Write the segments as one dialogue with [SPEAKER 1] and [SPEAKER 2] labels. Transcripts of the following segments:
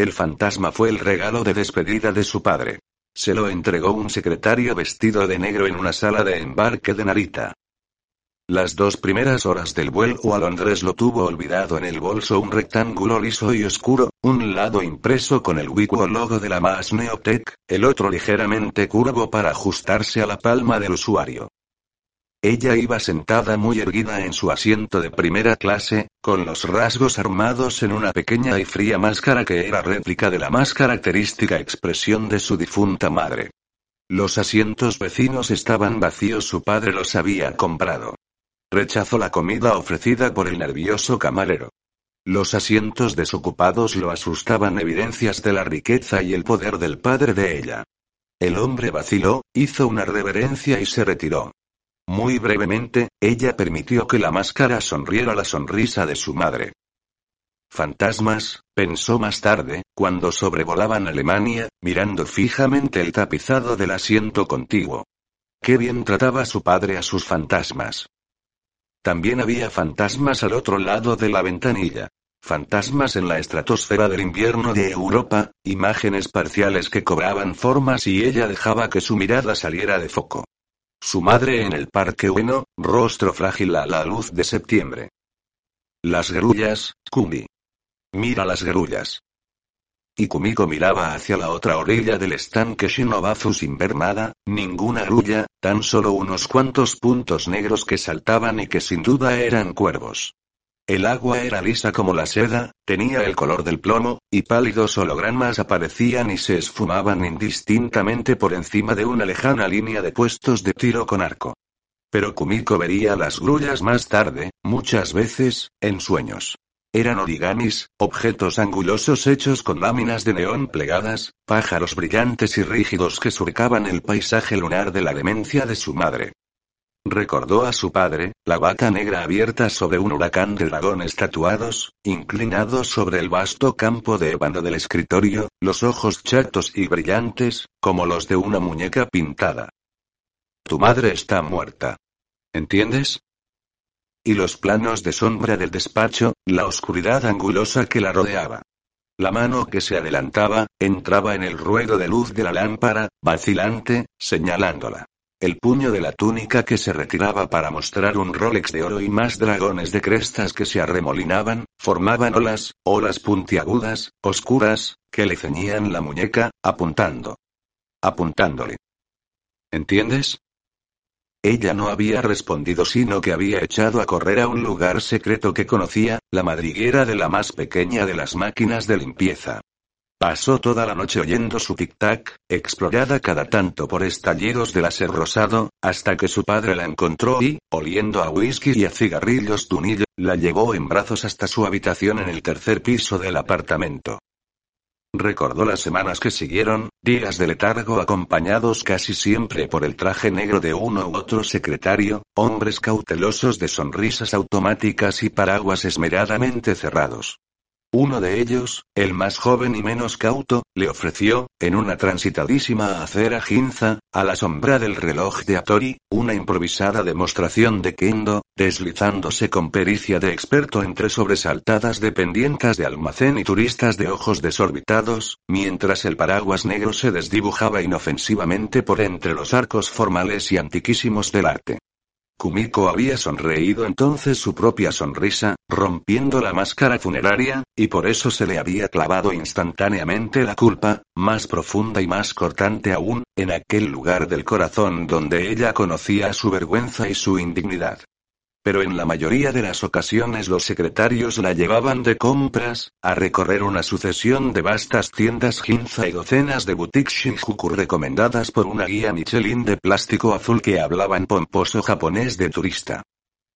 [SPEAKER 1] El fantasma fue el regalo de despedida de su padre. Se lo entregó un secretario vestido de negro en una sala de embarque de Narita. Las dos primeras horas del vuelo a Londres lo tuvo olvidado en el bolso un rectángulo liso y oscuro, un lado impreso con el Wico logo de la más Neotech, el otro ligeramente curvo para ajustarse a la palma del usuario. Ella iba sentada muy erguida en su asiento de primera clase, con los rasgos armados en una pequeña y fría máscara que era réplica de la más característica expresión de su difunta madre. Los asientos vecinos estaban vacíos, su padre los había comprado. Rechazó la comida ofrecida por el nervioso camarero. Los asientos desocupados lo asustaban evidencias de la riqueza y el poder del padre de ella. El hombre vaciló, hizo una reverencia y se retiró. Muy brevemente, ella permitió que la máscara sonriera la sonrisa de su madre. Fantasmas, pensó más tarde, cuando sobrevolaban Alemania, mirando fijamente el tapizado del asiento contiguo. Qué bien trataba su padre a sus fantasmas. También había fantasmas al otro lado de la ventanilla. Fantasmas en la estratosfera del invierno de Europa, imágenes parciales que cobraban formas y ella dejaba que su mirada saliera de foco. Su madre en el parque bueno, rostro frágil a la luz de septiembre. Las grullas, Kumi. Mira las grullas. Y Kumiko miraba hacia la otra orilla del estanque Shinobazu sin ver nada, ninguna grulla, tan solo unos cuantos puntos negros que saltaban y que sin duda eran cuervos. El agua era lisa como la seda, tenía el color del plomo, y pálidos hologramas aparecían y se esfumaban indistintamente por encima de una lejana línea de puestos de tiro con arco. Pero Kumiko vería las grullas más tarde, muchas veces, en sueños. Eran origamis, objetos angulosos hechos con láminas de neón plegadas, pájaros brillantes y rígidos que surcaban el paisaje lunar de la demencia de su madre. Recordó a su padre, la bata negra abierta sobre un huracán de dragones tatuados, inclinados sobre el vasto campo de ébano del escritorio, los ojos chatos y brillantes, como los de una muñeca pintada. Tu madre está muerta. ¿Entiendes? Y los planos de sombra del despacho, la oscuridad angulosa que la rodeaba. La mano que se adelantaba, entraba en el ruedo de luz de la lámpara, vacilante, señalándola. El puño de la túnica que se retiraba para mostrar un Rolex de oro y más dragones de crestas que se arremolinaban, formaban olas, olas puntiagudas, oscuras, que le ceñían la muñeca, apuntando. Apuntándole. ¿Entiendes? Ella no había respondido sino que había echado a correr a un lugar secreto que conocía, la madriguera de la más pequeña de las máquinas de limpieza. Pasó toda la noche oyendo su tic-tac, explorada cada tanto por estallidos de láser rosado, hasta que su padre la encontró y, oliendo a whisky y a cigarrillos tunillo, la llevó en brazos hasta su habitación en el tercer piso del apartamento. Recordó las semanas que siguieron, días de letargo acompañados casi siempre por el traje negro de uno u otro secretario, hombres cautelosos de sonrisas automáticas y paraguas esmeradamente cerrados. Uno de ellos, el más joven y menos cauto, le ofreció, en una transitadísima acera Ginza, a la sombra del reloj de Atori, una improvisada demostración de kendo, deslizándose con pericia de experto entre sobresaltadas dependientes de almacén y turistas de ojos desorbitados, mientras el paraguas negro se desdibujaba inofensivamente por entre los arcos formales y antiquísimos del arte. Kumiko había sonreído entonces su propia sonrisa, rompiendo la máscara funeraria, y por eso se le había clavado instantáneamente la culpa, más profunda y más cortante aún, en aquel lugar del corazón donde ella conocía su vergüenza y su indignidad. Pero en la mayoría de las ocasiones los secretarios la llevaban de compras, a recorrer una sucesión de vastas tiendas Ginza y docenas de boutiques Shinjuku recomendadas por una guía Michelin de plástico azul que hablaba en pomposo japonés de turista.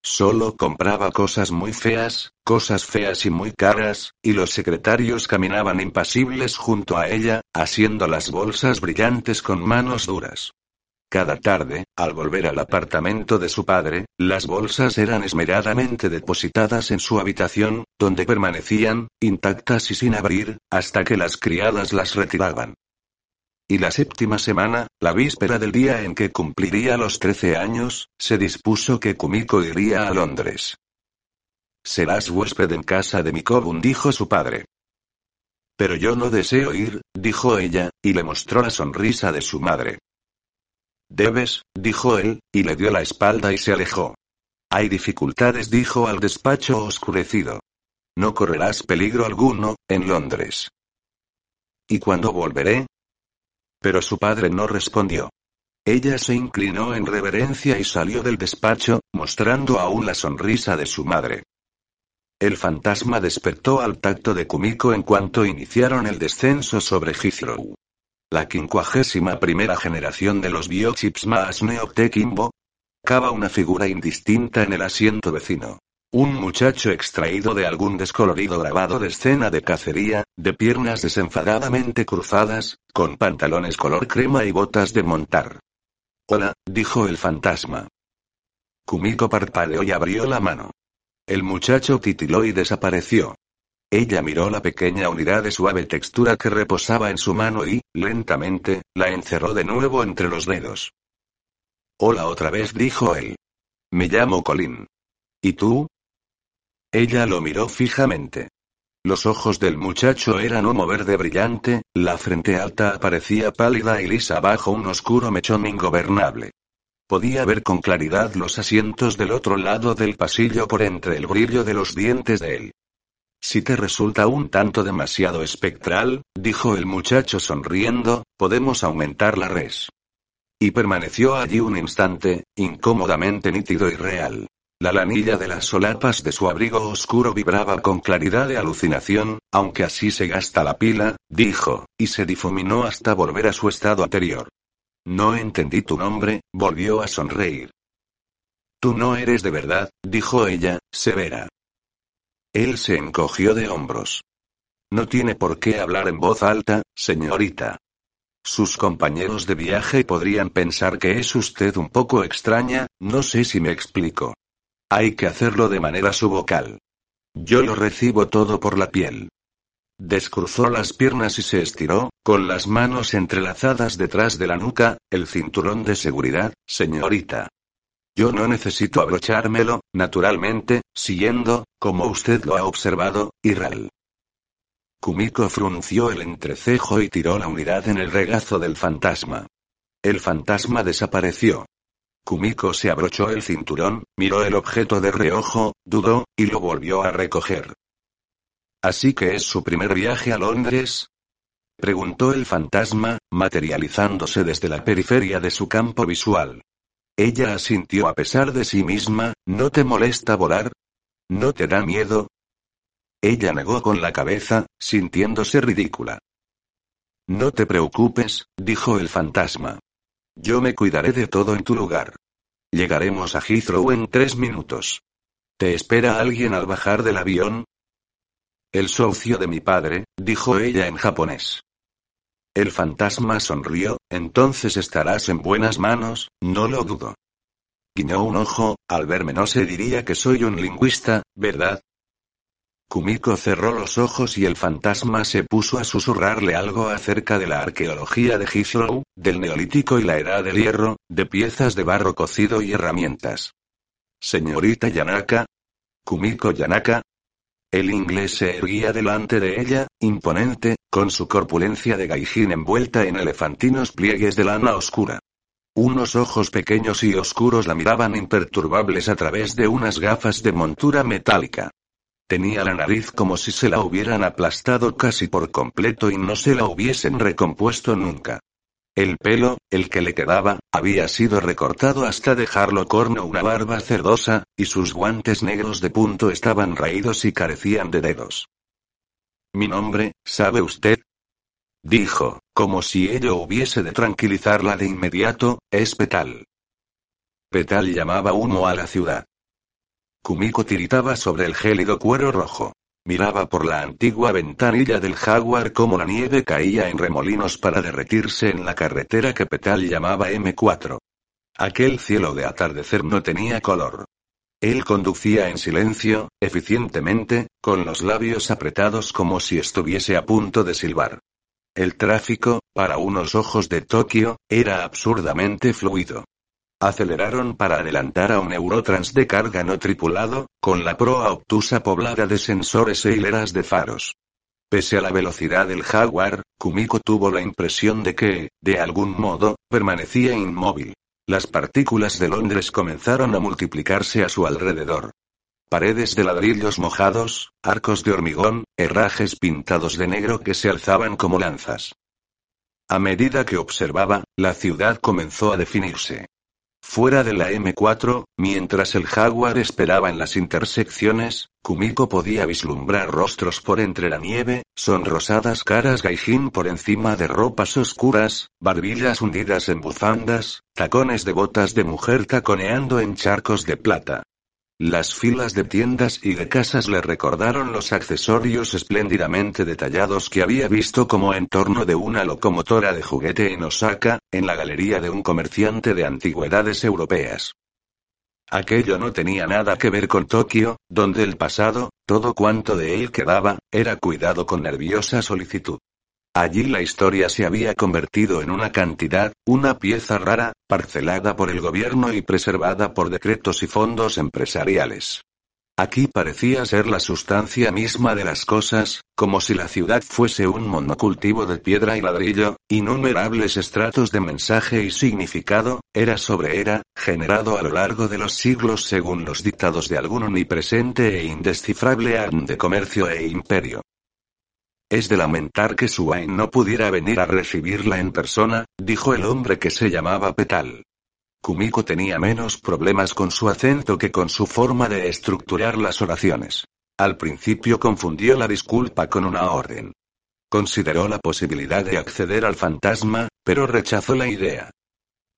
[SPEAKER 1] Solo compraba cosas muy feas, cosas feas y muy caras, y los secretarios caminaban impasibles junto a ella, haciendo las bolsas brillantes con manos duras. Cada tarde, al volver al apartamento de su padre, las bolsas eran esmeradamente depositadas en su habitación, donde permanecían, intactas y sin abrir, hasta que las criadas las retiraban. Y la séptima semana, la víspera del día en que cumpliría los trece años, se dispuso que Kumiko iría a Londres. Serás huésped en casa de Mikobun, dijo su padre. Pero yo no deseo ir, dijo ella, y le mostró la sonrisa de su madre. Debes, dijo él, y le dio la espalda y se alejó. Hay dificultades, dijo al despacho oscurecido. No correrás peligro alguno, en Londres. ¿Y cuándo volveré? Pero su padre no respondió. Ella se inclinó en reverencia y salió del despacho, mostrando aún la sonrisa de su madre. El fantasma despertó al tacto de Kumiko en cuanto iniciaron el descenso sobre Heathrow. La quincuagésima primera generación de los biochips más Neoptekimbo. Cava una figura indistinta en el asiento vecino. Un muchacho extraído de algún descolorido grabado de escena de cacería, de piernas desenfadadamente cruzadas, con pantalones color crema y botas de montar. Hola, dijo el fantasma. Kumiko parpadeó y abrió la mano. El muchacho titiló y desapareció. Ella miró la pequeña unidad de suave textura que reposaba en su mano y, lentamente, la encerró de nuevo entre los dedos. Hola otra vez, dijo él. Me llamo Colin. ¿Y tú? Ella lo miró fijamente. Los ojos del muchacho eran humo verde brillante, la frente alta aparecía pálida y lisa bajo un oscuro mechón ingobernable. Podía ver con claridad los asientos del otro lado del pasillo por entre el brillo de los dientes de él. Si te resulta un tanto demasiado espectral, dijo el muchacho sonriendo, podemos aumentar la res. Y permaneció allí un instante, incómodamente nítido y real. La lanilla de las solapas de su abrigo oscuro vibraba con claridad de alucinación, aunque así se gasta la pila, dijo, y se difuminó hasta volver a su estado anterior. No entendí tu nombre, volvió a sonreír. Tú no eres de verdad, dijo ella, severa. Él se encogió de hombros. No tiene por qué hablar en voz alta, señorita. Sus compañeros de viaje podrían pensar que es usted un poco extraña, no sé si me explico. Hay que hacerlo de manera subvocal. Yo lo recibo todo por la piel. Descruzó las piernas y se estiró, con las manos entrelazadas detrás de la nuca, el cinturón de seguridad, señorita. Yo no necesito abrochármelo, naturalmente, siguiendo, como usted lo ha observado, Irral. Kumiko frunció el entrecejo y tiró la unidad en el regazo del fantasma. El fantasma desapareció. Kumiko se abrochó el cinturón, miró el objeto de reojo, dudó, y lo volvió a recoger. ¿Así que es su primer viaje a Londres? Preguntó el fantasma, materializándose desde la periferia de su campo visual. Ella asintió a pesar de sí misma, ¿no te molesta volar? ¿No te da miedo? Ella negó con la cabeza, sintiéndose ridícula. No te preocupes, dijo el fantasma. Yo me cuidaré de todo en tu lugar. Llegaremos a Heathrow en tres minutos. ¿Te espera alguien al bajar del avión? El socio de mi padre, dijo ella en japonés. El fantasma sonrió, entonces estarás en buenas manos, no lo dudo. Guiñó un ojo, al verme no se diría que soy un lingüista, ¿verdad? Kumiko cerró los ojos y el fantasma se puso a susurrarle algo acerca de la arqueología de Heathrow, del neolítico y la edad del hierro, de piezas de barro cocido y herramientas. Señorita Yanaka. Kumiko Yanaka. El inglés se erguía delante de ella, imponente, con su corpulencia de gaijin envuelta en elefantinos pliegues de lana oscura. Unos ojos pequeños y oscuros la miraban imperturbables a través de unas gafas de montura metálica. Tenía la nariz como si se la hubieran aplastado casi por completo y no se la hubiesen recompuesto nunca. El pelo, el que le quedaba, había sido recortado hasta dejarlo corno una barba cerdosa, y sus guantes negros de punto estaban raídos y carecían de dedos. Mi nombre, ¿sabe usted? Dijo, como si ello hubiese de tranquilizarla de inmediato, es Petal. Petal llamaba humo a la ciudad. Kumiko tiritaba sobre el gélido cuero rojo. Miraba por la antigua ventanilla del jaguar como la nieve caía en remolinos para derretirse en la carretera que Petal llamaba M4. Aquel cielo de atardecer no tenía color. Él conducía en silencio, eficientemente, con los labios apretados como si estuviese a punto de silbar. El tráfico, para unos ojos de Tokio, era absurdamente fluido. Aceleraron para adelantar a un Eurotrans de carga no tripulado, con la proa obtusa poblada de sensores e hileras de faros. Pese a la velocidad del jaguar, Kumiko tuvo la impresión de que, de algún modo, permanecía inmóvil. Las partículas de Londres comenzaron a multiplicarse a su alrededor. Paredes de ladrillos mojados, arcos de hormigón, herrajes pintados de negro que se alzaban como lanzas. A medida que observaba, la ciudad comenzó a definirse. Fuera de la M4, mientras el jaguar esperaba en las intersecciones, Kumiko podía vislumbrar rostros por entre la nieve, sonrosadas caras gaijin por encima de ropas oscuras, barbillas hundidas en bufandas, tacones de botas de mujer taconeando en charcos de plata. Las filas de tiendas y de casas le recordaron los accesorios espléndidamente detallados que había visto como entorno de una locomotora de juguete en Osaka, en la galería de un comerciante de antigüedades europeas. Aquello no tenía nada que ver con Tokio, donde el pasado, todo cuanto de él quedaba, era cuidado con nerviosa solicitud. Allí la historia se había convertido en una cantidad, una pieza rara, parcelada por el gobierno y preservada por decretos y fondos empresariales. Aquí parecía ser la sustancia misma de las cosas, como si la ciudad fuese un monocultivo de piedra y ladrillo, innumerables estratos de mensaje y significado, era sobre era, generado a lo largo de los siglos según los dictados de algún omnipresente e indescifrable arte de comercio e imperio. Es de lamentar que Swain no pudiera venir a recibirla en persona, dijo el hombre que se llamaba Petal. Kumiko tenía menos problemas con su acento que con su forma de estructurar las oraciones. Al principio confundió la disculpa con una orden. Consideró la posibilidad de acceder al fantasma, pero rechazó la idea.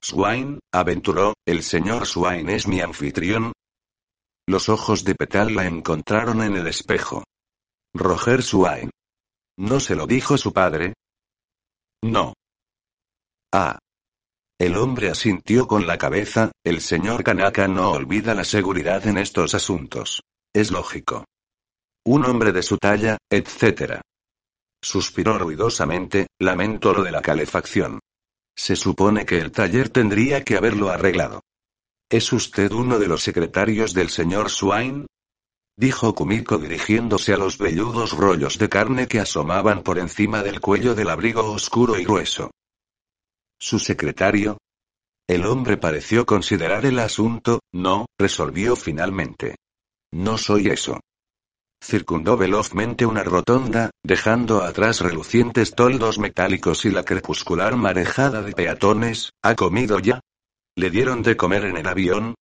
[SPEAKER 1] Swain, aventuró, el señor Swain es mi anfitrión. Los ojos de Petal la encontraron en el espejo. Roger Swain. ¿No se lo dijo su padre? No. Ah. El hombre asintió con la cabeza, el señor Kanaka no olvida la seguridad en estos asuntos. Es lógico. Un hombre de su talla, etc. Suspiró ruidosamente, lamento lo de la calefacción. Se supone que el taller tendría que haberlo arreglado. ¿Es usted uno de los secretarios del señor Swain? Dijo Kumiko dirigiéndose a los velludos rollos de carne que asomaban por encima del cuello del abrigo oscuro y grueso. ¿Su secretario? El hombre pareció considerar el asunto, no, resolvió finalmente. No soy eso. Circundó velozmente una rotonda, dejando atrás relucientes toldos metálicos y la crepuscular marejada de peatones. ¿Ha comido ya? ¿Le dieron de comer en el avión?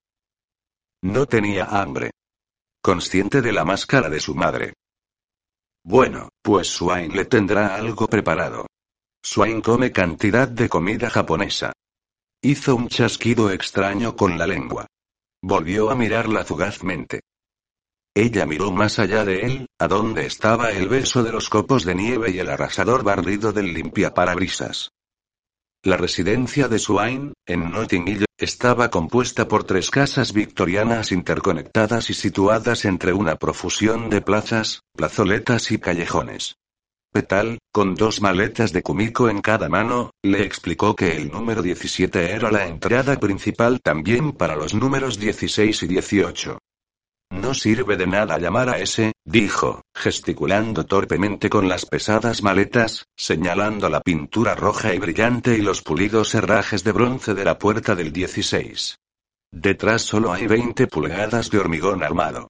[SPEAKER 1] No tenía hambre consciente de la máscara de su madre. Bueno, pues Swain le tendrá algo preparado. Swain come cantidad de comida japonesa. Hizo un chasquido extraño con la lengua. Volvió a mirarla fugazmente. Ella miró más allá de él, a donde estaba el beso de los copos de nieve y el arrasador barrido del limpiaparabrisas. La residencia de Swain, en Notting Hill, estaba compuesta por tres casas victorianas interconectadas y situadas entre una profusión de plazas, plazoletas y callejones. Petal, con dos maletas de Kumiko en cada mano, le explicó que el número 17 era la entrada principal también para los números 16 y 18. No sirve de nada llamar a ese, dijo, gesticulando torpemente con las pesadas maletas, señalando la pintura roja y brillante y los pulidos herrajes de bronce de la puerta del 16. Detrás solo hay 20 pulgadas de hormigón armado.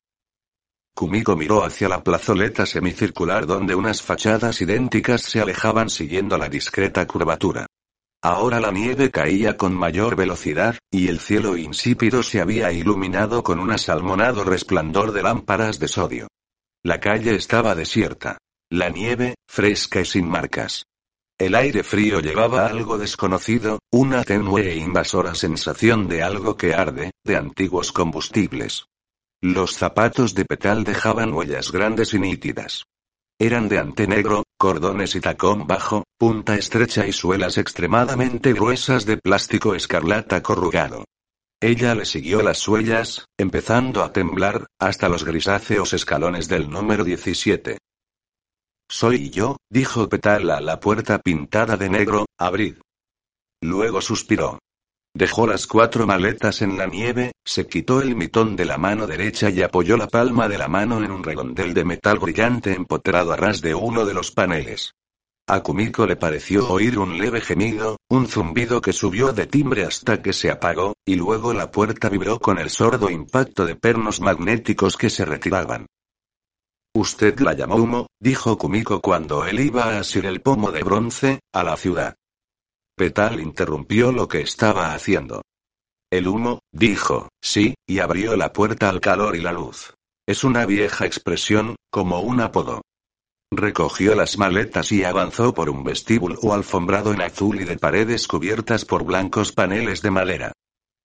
[SPEAKER 1] Kumiko miró hacia la plazoleta semicircular donde unas fachadas idénticas se alejaban siguiendo la discreta curvatura. Ahora la nieve caía con mayor velocidad, y el cielo insípido se había iluminado con un asalmonado resplandor de lámparas de sodio. La calle estaba desierta. La nieve, fresca y sin marcas. El aire frío llevaba algo desconocido, una tenue e invasora sensación de algo que arde, de antiguos combustibles. Los zapatos de petal dejaban huellas grandes y nítidas. Eran de ante negro, cordones y tacón bajo, punta estrecha y suelas extremadamente gruesas de plástico escarlata corrugado. Ella le siguió las huellas, empezando a temblar, hasta los grisáceos escalones del número 17. Soy yo, dijo Petal a la puerta pintada de negro, abrid. Luego suspiró. Dejó las cuatro maletas en la nieve, se quitó el mitón de la mano derecha y apoyó la palma de la mano en un redondel de metal brillante empotrado a ras de uno de los paneles. A Kumiko le pareció oír un leve gemido, un zumbido que subió de timbre hasta que se apagó, y luego la puerta vibró con el sordo impacto de pernos magnéticos que se retiraban. Usted la llamó humo, dijo Kumiko cuando él iba a asir el pomo de bronce, a la ciudad. Petal interrumpió lo que estaba haciendo. El humo, dijo, sí, y abrió la puerta al calor y la luz. Es una vieja expresión, como un apodo. Recogió las maletas y avanzó por un vestíbulo alfombrado en azul y de paredes cubiertas por blancos paneles de madera.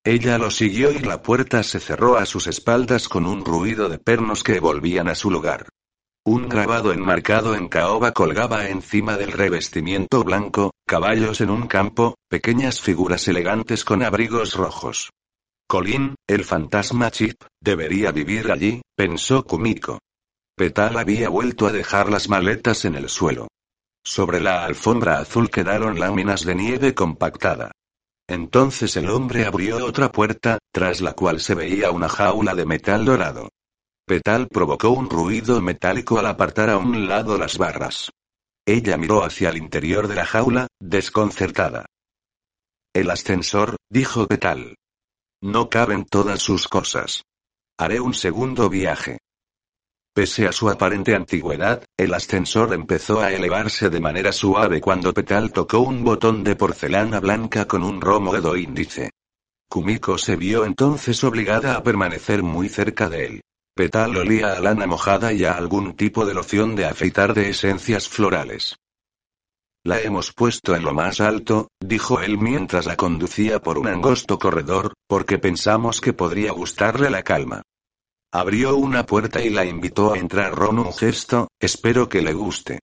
[SPEAKER 1] Ella lo siguió y la puerta se cerró a sus espaldas con un ruido de pernos que volvían a su lugar. Un grabado enmarcado en caoba colgaba encima del revestimiento blanco, caballos en un campo, pequeñas figuras elegantes con abrigos rojos. Colin, el fantasma Chip, debería vivir allí, pensó Kumiko. Petal había vuelto a dejar las maletas en el suelo. Sobre la alfombra azul quedaron láminas de nieve compactada. Entonces el hombre abrió otra puerta, tras la cual se veía una jaula de metal dorado. Petal provocó un ruido metálico al apartar a un lado las barras. Ella miró hacia el interior de la jaula, desconcertada. El ascensor, dijo Petal. No caben todas sus cosas. Haré un segundo viaje. Pese a su aparente antigüedad, el ascensor empezó a elevarse de manera suave cuando Petal tocó un botón de porcelana blanca con un romo dedo índice. Kumiko se vio entonces obligada a permanecer muy cerca de él. Petal olía a lana mojada y a algún tipo de loción de afeitar de esencias florales. La hemos puesto en lo más alto, dijo él mientras la conducía por un angosto corredor, porque pensamos que podría gustarle la calma. Abrió una puerta y la invitó a entrar Ron un gesto, espero que le guste.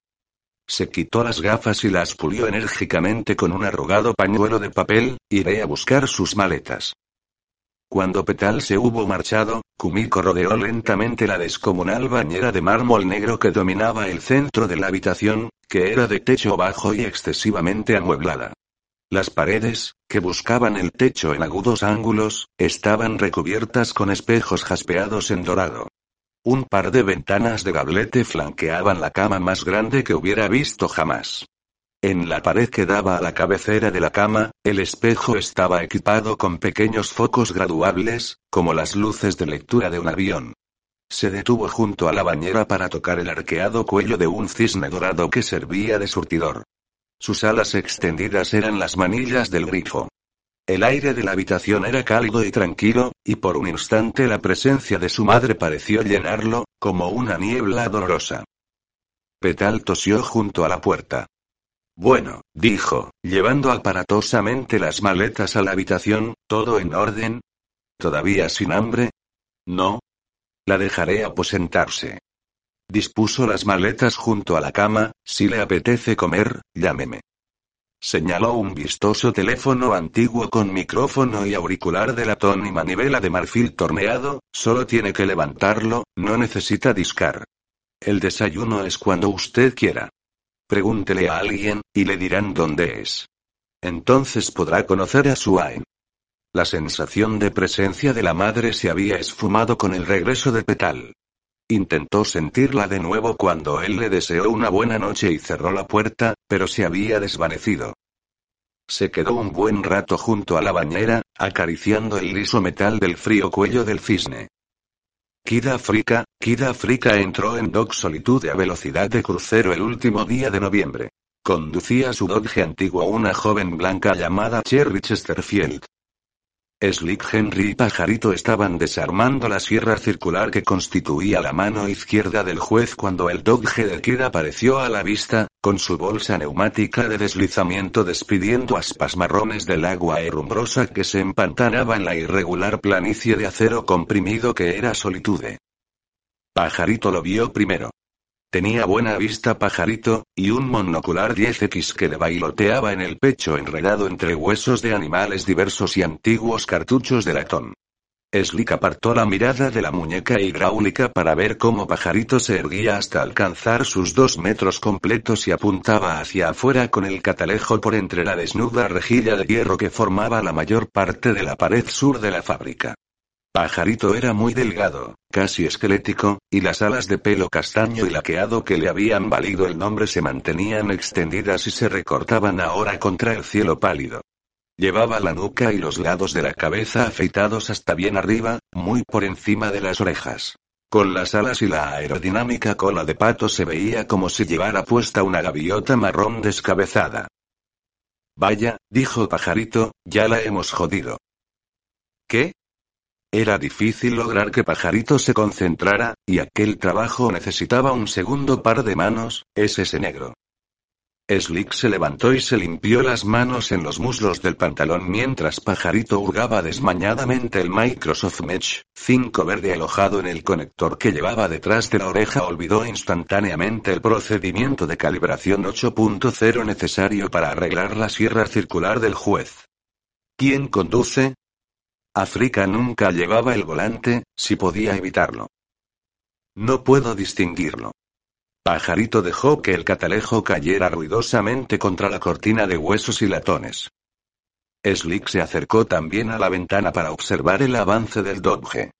[SPEAKER 1] Se quitó las gafas y las pulió enérgicamente con un arrugado pañuelo de papel, iré a buscar sus maletas. Cuando Petal se hubo marchado, Kumiko rodeó lentamente la descomunal bañera de mármol negro que dominaba el centro de la habitación, que era de techo bajo y excesivamente amueblada. Las paredes, que buscaban el techo en agudos ángulos, estaban recubiertas con espejos jaspeados en dorado. Un par de ventanas de gablete flanqueaban la cama más grande que hubiera visto jamás. En la pared que daba a la cabecera de la cama, el espejo estaba equipado con pequeños focos graduables, como las luces de lectura de un avión. Se detuvo junto a la bañera para tocar el arqueado cuello de un cisne dorado que servía de surtidor. Sus alas extendidas eran las manillas del grifo. El aire de la habitación era cálido y tranquilo, y por un instante la presencia de su madre pareció llenarlo, como una niebla dolorosa. Petal tosió junto a la puerta. Bueno, dijo, llevando aparatosamente las maletas a la habitación, ¿todo en orden? ¿Todavía sin hambre? No. La dejaré aposentarse. Dispuso las maletas junto a la cama, si le apetece comer, llámeme. Señaló un vistoso teléfono antiguo con micrófono y auricular de latón y manivela de marfil torneado, solo tiene que levantarlo, no necesita discar. El desayuno es cuando usted quiera. Pregúntele a alguien, y le dirán dónde es. Entonces podrá conocer a Suaen. La sensación de presencia de la madre se había esfumado con el regreso de Petal. Intentó sentirla de nuevo cuando él le deseó una buena noche y cerró la puerta, pero se había desvanecido. Se quedó un buen rato junto a la bañera, acariciando el liso metal del frío cuello del cisne. Kid Africa, Kid Africa entró en Dog Solitude a velocidad de crucero el último día de noviembre. Conducía su Dodge antiguo una joven blanca llamada Cherry Chesterfield. Slick Henry y Pajarito estaban desarmando la sierra circular que constituía la mano izquierda del juez cuando el Dodge de Kid apareció a la vista, con su bolsa neumática de deslizamiento despidiendo aspas marrones del agua herrumbrosa que se empantanaba en la irregular planicie de acero comprimido que era Solitude. Pajarito lo vio primero. Tenía buena vista pajarito, y un monocular 10X que le bailoteaba en el pecho enredado entre huesos de animales diversos y antiguos cartuchos de latón. Slick apartó la mirada de la muñeca hidráulica para ver cómo Pajarito se erguía hasta alcanzar sus dos metros completos y apuntaba hacia afuera con el catalejo por entre la desnuda rejilla de hierro que formaba la mayor parte de la pared sur de la fábrica. Pajarito era muy delgado, casi esquelético, y las alas de pelo castaño y laqueado que le habían valido el nombre se mantenían extendidas y se recortaban ahora contra el cielo pálido. Llevaba la nuca y los lados de la cabeza afeitados hasta bien arriba, muy por encima de las orejas. Con las alas y la aerodinámica cola de pato se veía como si llevara puesta una gaviota marrón descabezada. Vaya, dijo Pajarito, ya la hemos jodido. ¿Qué? Era difícil lograr que Pajarito se concentrara, y aquel trabajo necesitaba un segundo par de manos, es ese negro. Slick se levantó y se limpió las manos en los muslos del pantalón mientras Pajarito hurgaba desmañadamente el Microsoft Mesh 5 verde alojado en el conector que llevaba detrás de la oreja. Olvidó instantáneamente el procedimiento de calibración 8.0 necesario para arreglar la sierra circular del juez. ¿Quién conduce? África nunca llevaba el volante, si podía evitarlo. No puedo distinguirlo. Pajarito dejó que el catalejo cayera ruidosamente contra la cortina de huesos y latones. Slick se acercó también a la ventana para observar el avance del Dodge.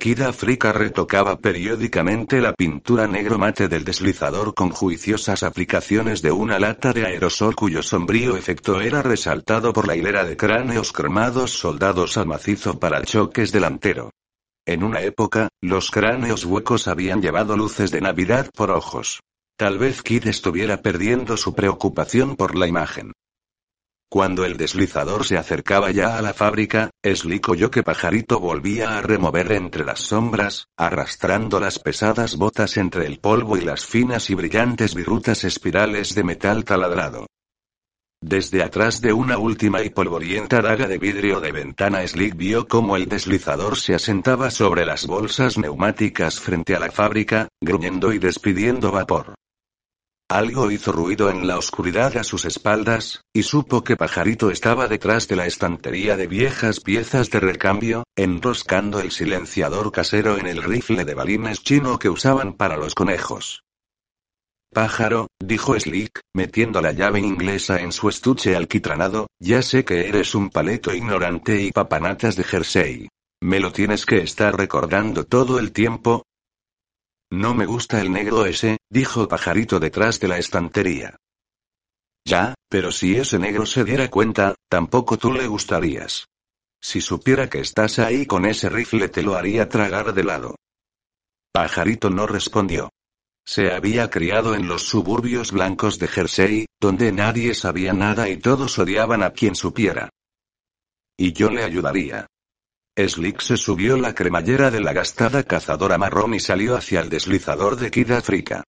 [SPEAKER 1] Kid Africa retocaba periódicamente la pintura negro mate del deslizador con juiciosas aplicaciones de una lata de aerosol cuyo sombrío efecto era resaltado por la hilera de cráneos cromados soldados al macizo para choques delantero. En una época, los cráneos huecos habían llevado luces de Navidad por ojos. Tal vez Kid estuviera perdiendo su preocupación por la imagen. Cuando el deslizador se acercaba ya a la fábrica, Slick oyó que Pajarito volvía a remover entre las sombras, arrastrando las pesadas botas entre el polvo y las finas y brillantes virutas espirales de metal taladrado. Desde atrás de una última y polvorienta daga de vidrio de ventana Slick vio cómo el deslizador se asentaba sobre las bolsas neumáticas frente a la fábrica, gruñendo y despidiendo vapor. Algo hizo ruido en la oscuridad a sus espaldas, y supo que Pajarito estaba detrás de la estantería de viejas piezas de recambio, enroscando el silenciador casero en el rifle de balines chino que usaban para los conejos. Pájaro, dijo Slick, metiendo la llave inglesa en su estuche alquitranado, ya sé que eres un paleto ignorante y papanatas de jersey. ¿Me lo tienes que estar recordando todo el tiempo? No me gusta el negro ese, dijo Pajarito detrás de la estantería. Ya, pero si ese negro se diera cuenta, tampoco tú le gustarías. Si supiera que estás ahí con ese rifle te lo haría tragar de lado. Pajarito no respondió. Se había criado en los suburbios blancos de Jersey, donde nadie sabía nada y todos odiaban a quien supiera. Y yo le ayudaría. Slick se subió la cremallera de la gastada cazadora marrón y salió hacia el deslizador de Kid Africa.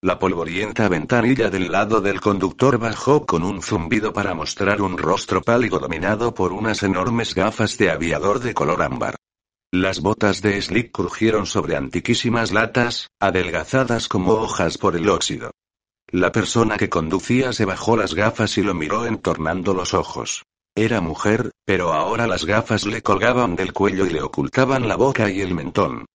[SPEAKER 1] La polvorienta ventanilla del lado del conductor bajó con un zumbido para mostrar un rostro pálido dominado por unas enormes gafas de aviador de color ámbar. Las botas de Slick crujieron sobre antiquísimas latas, adelgazadas como hojas por el óxido. La persona que conducía se bajó las gafas y lo miró entornando los ojos. Era mujer, pero ahora las gafas le colgaban del cuello y le ocultaban la boca y el mentón.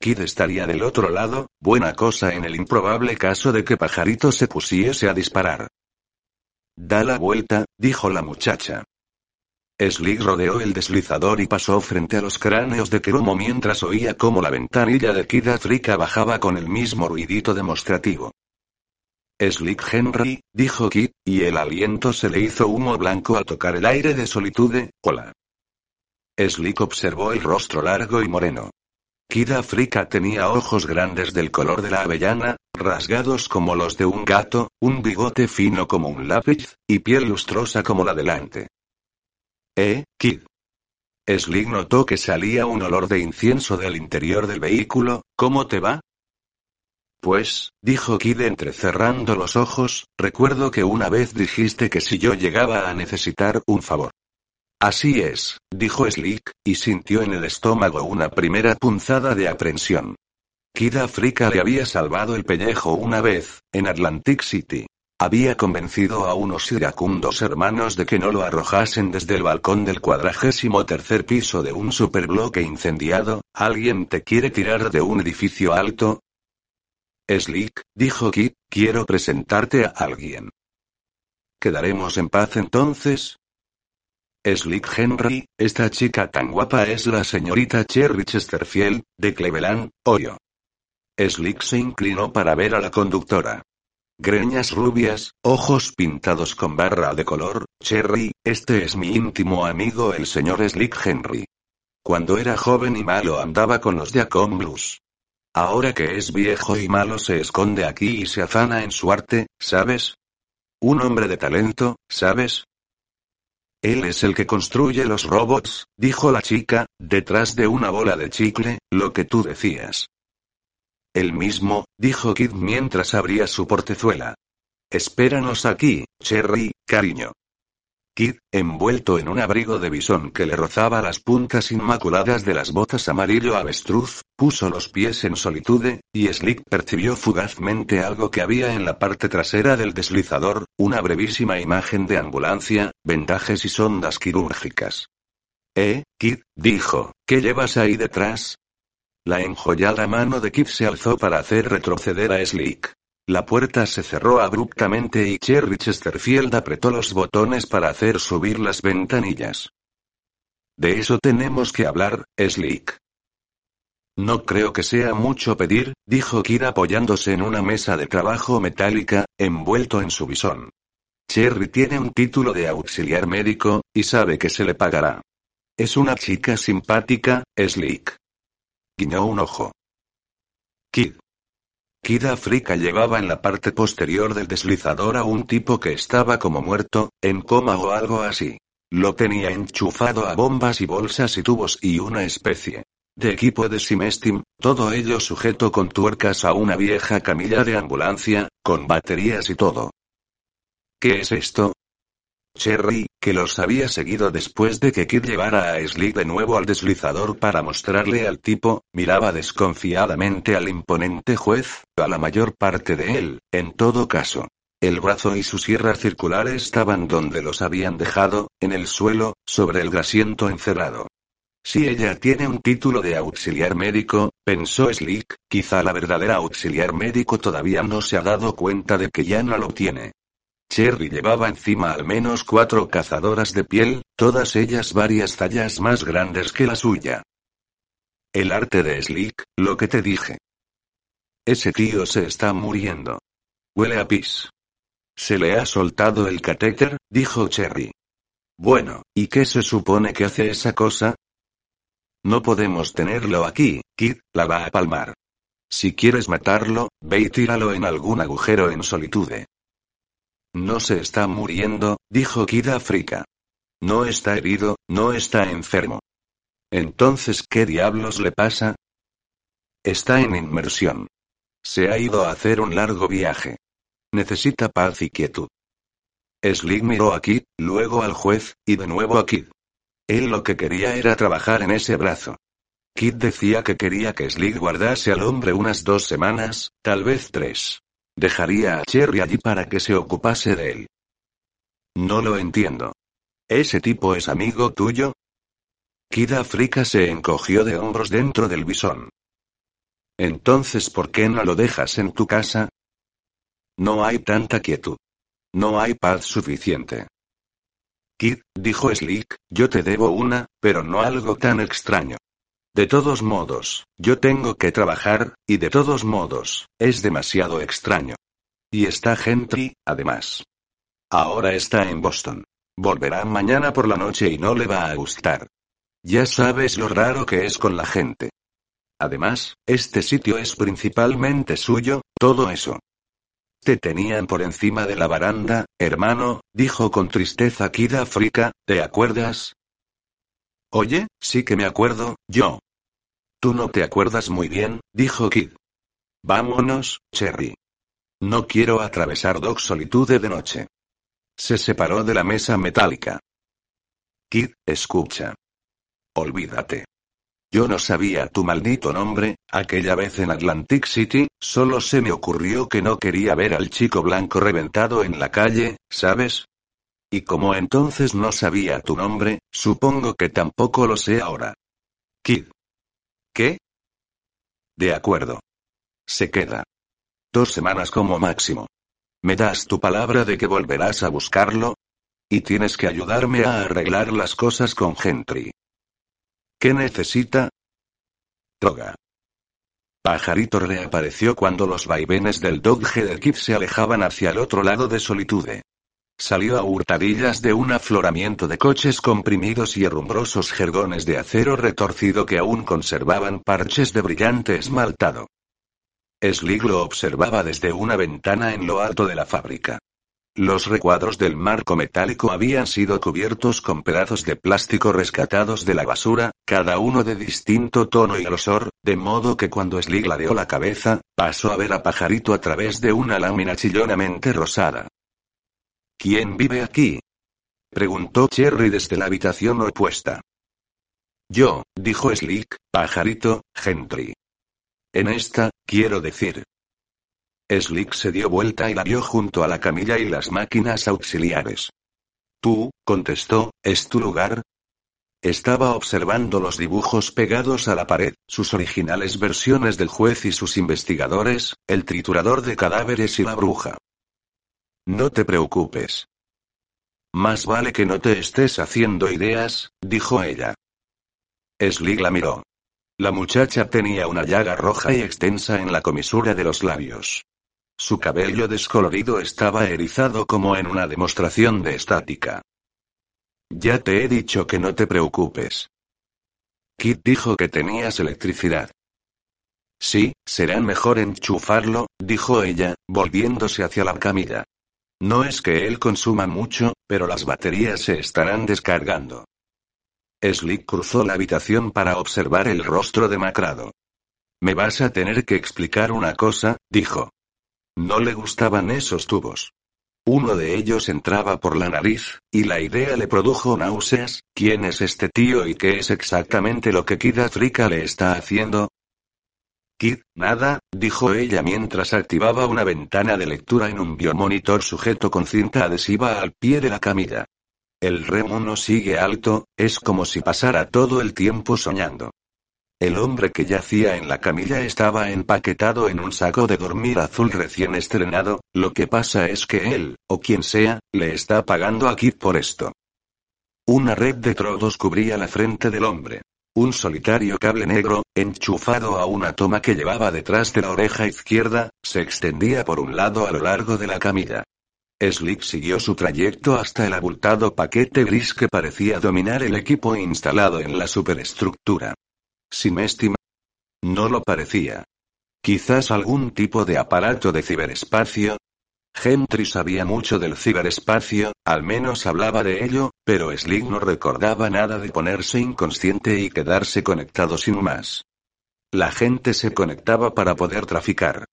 [SPEAKER 1] Kid estaría del otro lado, buena cosa en el improbable caso de que Pajarito se pusiese a disparar. Da la vuelta, dijo la muchacha. Slick rodeó el deslizador y pasó frente a los cráneos de Kerumo mientras oía cómo la ventanilla de Kid Africa bajaba con el mismo ruidito demostrativo. Slick Henry, dijo Kid, y el aliento se le hizo humo blanco al tocar el aire de solitude, hola. Slick observó el rostro largo y moreno. Kid Africa tenía ojos grandes del color de la avellana, rasgados como los de un gato, un bigote fino como un lápiz, y piel lustrosa como la delante. ¿Eh, Kid? Slick notó que salía un olor de incienso del interior del vehículo, ¿cómo te va? Pues, dijo Kid entrecerrando los ojos, recuerdo que una vez dijiste que si yo llegaba a necesitar un favor. Así es, dijo Slick, y sintió en el estómago una primera punzada de aprensión. Kid Africa le había salvado el pellejo una vez, en Atlantic City. Había convencido a unos iracundos hermanos de que no lo arrojasen desde el balcón del cuadragésimo tercer piso de un superbloque incendiado. ¿Alguien te quiere tirar de un edificio alto? Slick, dijo Kit, quiero presentarte a alguien. ¿Quedaremos en paz entonces? Slick Henry, esta chica tan guapa es la señorita Cherry Chesterfield, de Cleveland, Ohio. Slick se inclinó para ver a la conductora. Greñas rubias, ojos pintados con barra de color, Cherry, este es mi íntimo amigo el señor Slick Henry. Cuando era joven y malo andaba con los Jacom Blues. Ahora que es viejo y malo se esconde aquí y se afana en su arte, ¿sabes? Un hombre de talento, ¿sabes? Él es el que construye los robots, dijo la chica, detrás de una bola de chicle, lo que tú decías. El mismo, dijo Kid mientras abría su portezuela. Espéranos aquí, Cherry, cariño. Kid, envuelto en un abrigo de bisón que le rozaba las puntas inmaculadas de las botas amarillo avestruz, puso los pies en solitude, y Slick percibió fugazmente algo que había en la parte trasera del deslizador, una brevísima imagen de ambulancia, vendajes y sondas quirúrgicas. Eh, Kid, dijo, ¿qué llevas ahí detrás? La enjollada mano de Kid se alzó para hacer retroceder a Slick. La puerta se cerró abruptamente y Cherry Chesterfield apretó los botones para hacer subir las ventanillas. De eso tenemos que hablar, Slick. No creo que sea mucho pedir, dijo Kira apoyándose en una mesa de trabajo metálica, envuelto en su bisón. Cherry tiene un título de auxiliar médico, y sabe que se le pagará. Es una chica simpática, Slick. Guiñó un ojo. Kid. Kid Africa llevaba en la parte posterior del deslizador a un tipo que estaba como muerto, en coma o algo así. Lo tenía enchufado a bombas y bolsas y tubos y una especie de equipo de Simestim, todo ello sujeto con tuercas a una vieja camilla de ambulancia, con baterías y todo. ¿Qué es esto? Cherry, que los había seguido después de que Kid llevara a Slick de nuevo al deslizador para mostrarle al tipo, miraba desconfiadamente al imponente juez, a la mayor parte de él, en todo caso. El brazo y su sierra circular estaban donde los habían dejado, en el suelo, sobre el grasiento encerrado. Si ella tiene un título de auxiliar médico, pensó Slick, quizá la verdadera auxiliar médico todavía no se ha dado cuenta de que ya no lo tiene. Cherry llevaba encima al menos cuatro cazadoras de piel, todas ellas varias tallas más grandes que la suya. El arte de Slick, lo que te dije. Ese tío se está muriendo. Huele a pis. Se le ha soltado el catéter, dijo Cherry. Bueno, ¿y qué se supone que hace esa cosa? No podemos tenerlo aquí, Kid, la va a palmar. Si quieres matarlo, ve y tíralo en algún agujero en solitude. No se está muriendo, dijo Kid Africa. No está herido, no está enfermo. Entonces, ¿qué diablos le pasa? Está en inmersión. Se ha ido a hacer un largo viaje. Necesita paz y quietud. Slick miró a Kid, luego al juez, y de nuevo a Kid. Él lo que quería era trabajar en ese brazo. Kid decía que quería que Slick guardase al hombre unas dos semanas, tal vez tres. Dejaría a Cherry allí para que se ocupase de él. No lo entiendo. ¿Ese tipo es amigo tuyo? Kid Africa se encogió de hombros dentro del bisón. Entonces, ¿por qué no lo dejas en tu casa? No hay tanta quietud. No hay paz suficiente. Kid, dijo Slick, yo te debo una, pero no algo tan extraño. De todos modos, yo tengo que trabajar, y de todos modos, es demasiado extraño. Y está Gentry, además. Ahora está en Boston. Volverá mañana por la noche y no le va a gustar. Ya sabes lo raro que es con la gente. Además, este sitio es principalmente suyo, todo eso. Te tenían por encima de la baranda, hermano, dijo con tristeza Kid Africa, ¿te acuerdas? Oye, sí que me acuerdo, yo. Tú no te acuerdas muy bien, dijo Kid. Vámonos, Cherry. No quiero atravesar Doc Solitude de noche. Se separó de la mesa metálica. Kid, escucha. Olvídate. Yo no sabía tu maldito nombre, aquella vez en Atlantic City, solo se me ocurrió que no quería ver al chico blanco reventado en la calle, ¿sabes? Y como entonces no sabía tu nombre, supongo que tampoco lo sé ahora. Kid. ¿Qué? De acuerdo. Se queda. Dos semanas como máximo. ¿Me das tu palabra de que volverás a buscarlo? Y tienes que ayudarme a arreglar las cosas con Gentry. ¿Qué necesita? Toga. Pajarito reapareció cuando los vaivenes del Dodge de Kip se alejaban hacia el otro lado de Solitude. Salió a hurtadillas de un afloramiento de coches comprimidos y herrumbrosos jergones de acero retorcido que aún conservaban parches de brillante esmaltado. Slig lo observaba desde una ventana en lo alto de la fábrica. Los recuadros del marco metálico habían sido cubiertos con pedazos de plástico rescatados de la basura, cada uno de distinto tono y grosor, de modo que cuando Slig ladeó la cabeza, pasó a ver a Pajarito a través de una lámina chillonamente rosada. ¿Quién vive aquí? preguntó Cherry desde la habitación opuesta. Yo, dijo Slick, pajarito, Gentry. En esta, quiero decir. Slick se dio vuelta y la vio junto a la camilla y las máquinas auxiliares. Tú, contestó, ¿es tu lugar? Estaba observando los dibujos pegados a la pared, sus originales versiones del juez y sus investigadores, el triturador de cadáveres y la bruja. No te preocupes. Más vale que no te estés haciendo ideas, dijo ella. Slig la miró. La muchacha tenía una llaga roja y extensa en la comisura de los labios. Su cabello descolorido estaba erizado como en una demostración de estática. Ya te he dicho que no te preocupes. Kit dijo que tenías electricidad. Sí, será mejor enchufarlo, dijo ella, volviéndose hacia la camilla. No es que él consuma mucho, pero las baterías se estarán descargando. Slick cruzó la habitación para observar el rostro demacrado. Me vas a tener que explicar una cosa, dijo. No le gustaban esos tubos. Uno de ellos entraba por la nariz, y la idea le produjo náuseas. ¿Quién es este tío y qué es exactamente lo que Kid Africa le está haciendo? Kid, nada, dijo ella mientras activaba una ventana de lectura en un biomonitor sujeto con cinta adhesiva al pie de la camilla. El remo no sigue alto, es como si pasara todo el tiempo soñando. El hombre que yacía en la camilla estaba empaquetado en un saco de dormir azul recién estrenado, lo que pasa es que él, o quien sea, le está pagando a Kid por esto. Una red de trodos cubría la frente del hombre. Un solitario cable negro, enchufado a una toma que llevaba detrás de la oreja izquierda, se extendía por un lado a lo largo de la camilla. Slick siguió su trayecto hasta el abultado paquete gris que parecía dominar el equipo instalado en la superestructura. Si me estima. No lo parecía. Quizás algún tipo de aparato de ciberespacio, Gentry sabía mucho del ciberespacio, al menos hablaba de ello, pero Slick no recordaba nada de ponerse inconsciente y quedarse conectado sin más. La gente se conectaba para poder traficar.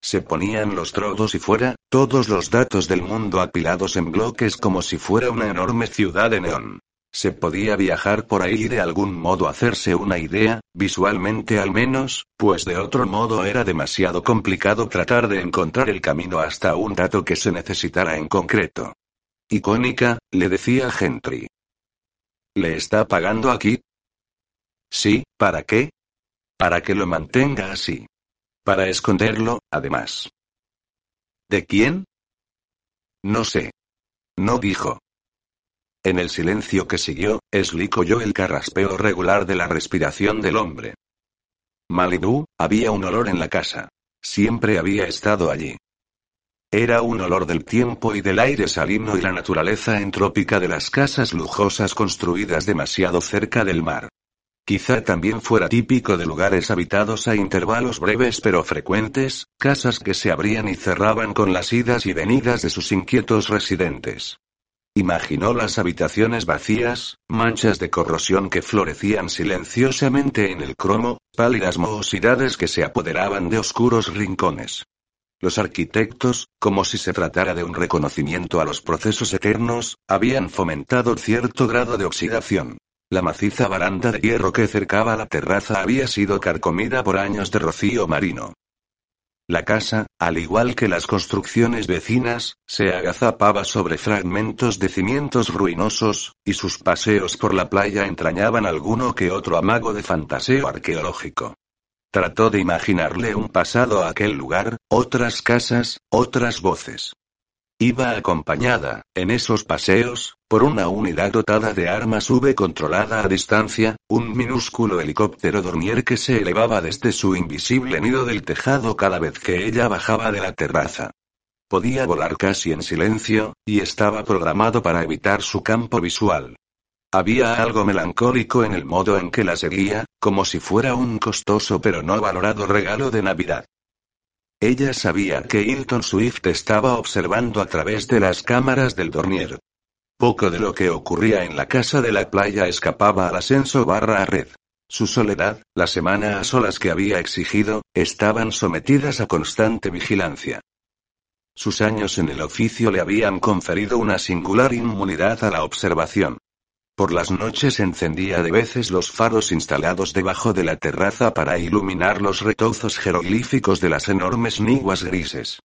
[SPEAKER 1] Se ponían los trodos y fuera, todos los datos del mundo apilados en bloques como si fuera una enorme ciudad de neón. Se podía viajar por ahí y de algún modo hacerse una idea, visualmente al menos, pues de otro modo era demasiado complicado tratar de encontrar el camino hasta un dato que se necesitara en concreto. Icónica, le decía Gentry. ¿Le está pagando aquí? Sí, ¿para qué? Para que lo mantenga así. Para esconderlo, además. ¿De quién? No sé. No dijo. En el silencio que siguió, Slick oyó el carraspeo regular de la respiración del hombre. Malibu, había un olor en la casa. Siempre había estado allí. Era un olor del tiempo y del aire salino y la naturaleza entrópica de las casas lujosas construidas demasiado cerca del mar. Quizá también fuera típico de lugares habitados a intervalos breves pero frecuentes, casas que se abrían y cerraban con las idas y venidas de sus inquietos residentes. Imaginó las habitaciones vacías, manchas de corrosión que florecían silenciosamente en el cromo, pálidas mohosidades que se apoderaban de oscuros rincones. Los arquitectos, como si se tratara de un reconocimiento a los procesos eternos, habían fomentado cierto grado de oxidación. La maciza baranda de hierro que cercaba la terraza había sido carcomida por años de rocío marino. La casa, al igual que las construcciones vecinas, se agazapaba sobre fragmentos de cimientos ruinosos, y sus paseos por la playa entrañaban alguno que otro amago de fantaseo arqueológico. Trató de imaginarle un pasado a aquel lugar, otras casas, otras voces. Iba acompañada, en esos paseos, por una unidad dotada de armas V controlada a distancia, un minúsculo helicóptero dormier que se elevaba desde su invisible nido del tejado cada vez que ella bajaba de la terraza. Podía volar casi en silencio, y estaba programado para evitar su campo visual. Había algo melancólico en el modo en que la seguía, como si fuera un costoso pero no valorado regalo de Navidad. Ella sabía que Hilton Swift estaba observando a través de las cámaras del Dornier. Poco de lo que ocurría en la casa de la playa escapaba al ascenso barra red. Su soledad, la semana a solas que había exigido, estaban sometidas a constante vigilancia. Sus años en el oficio le habían conferido una singular inmunidad a la observación. Por las noches encendía de veces los faros instalados debajo de la terraza para iluminar los retozos jeroglíficos de las enormes niguas grises.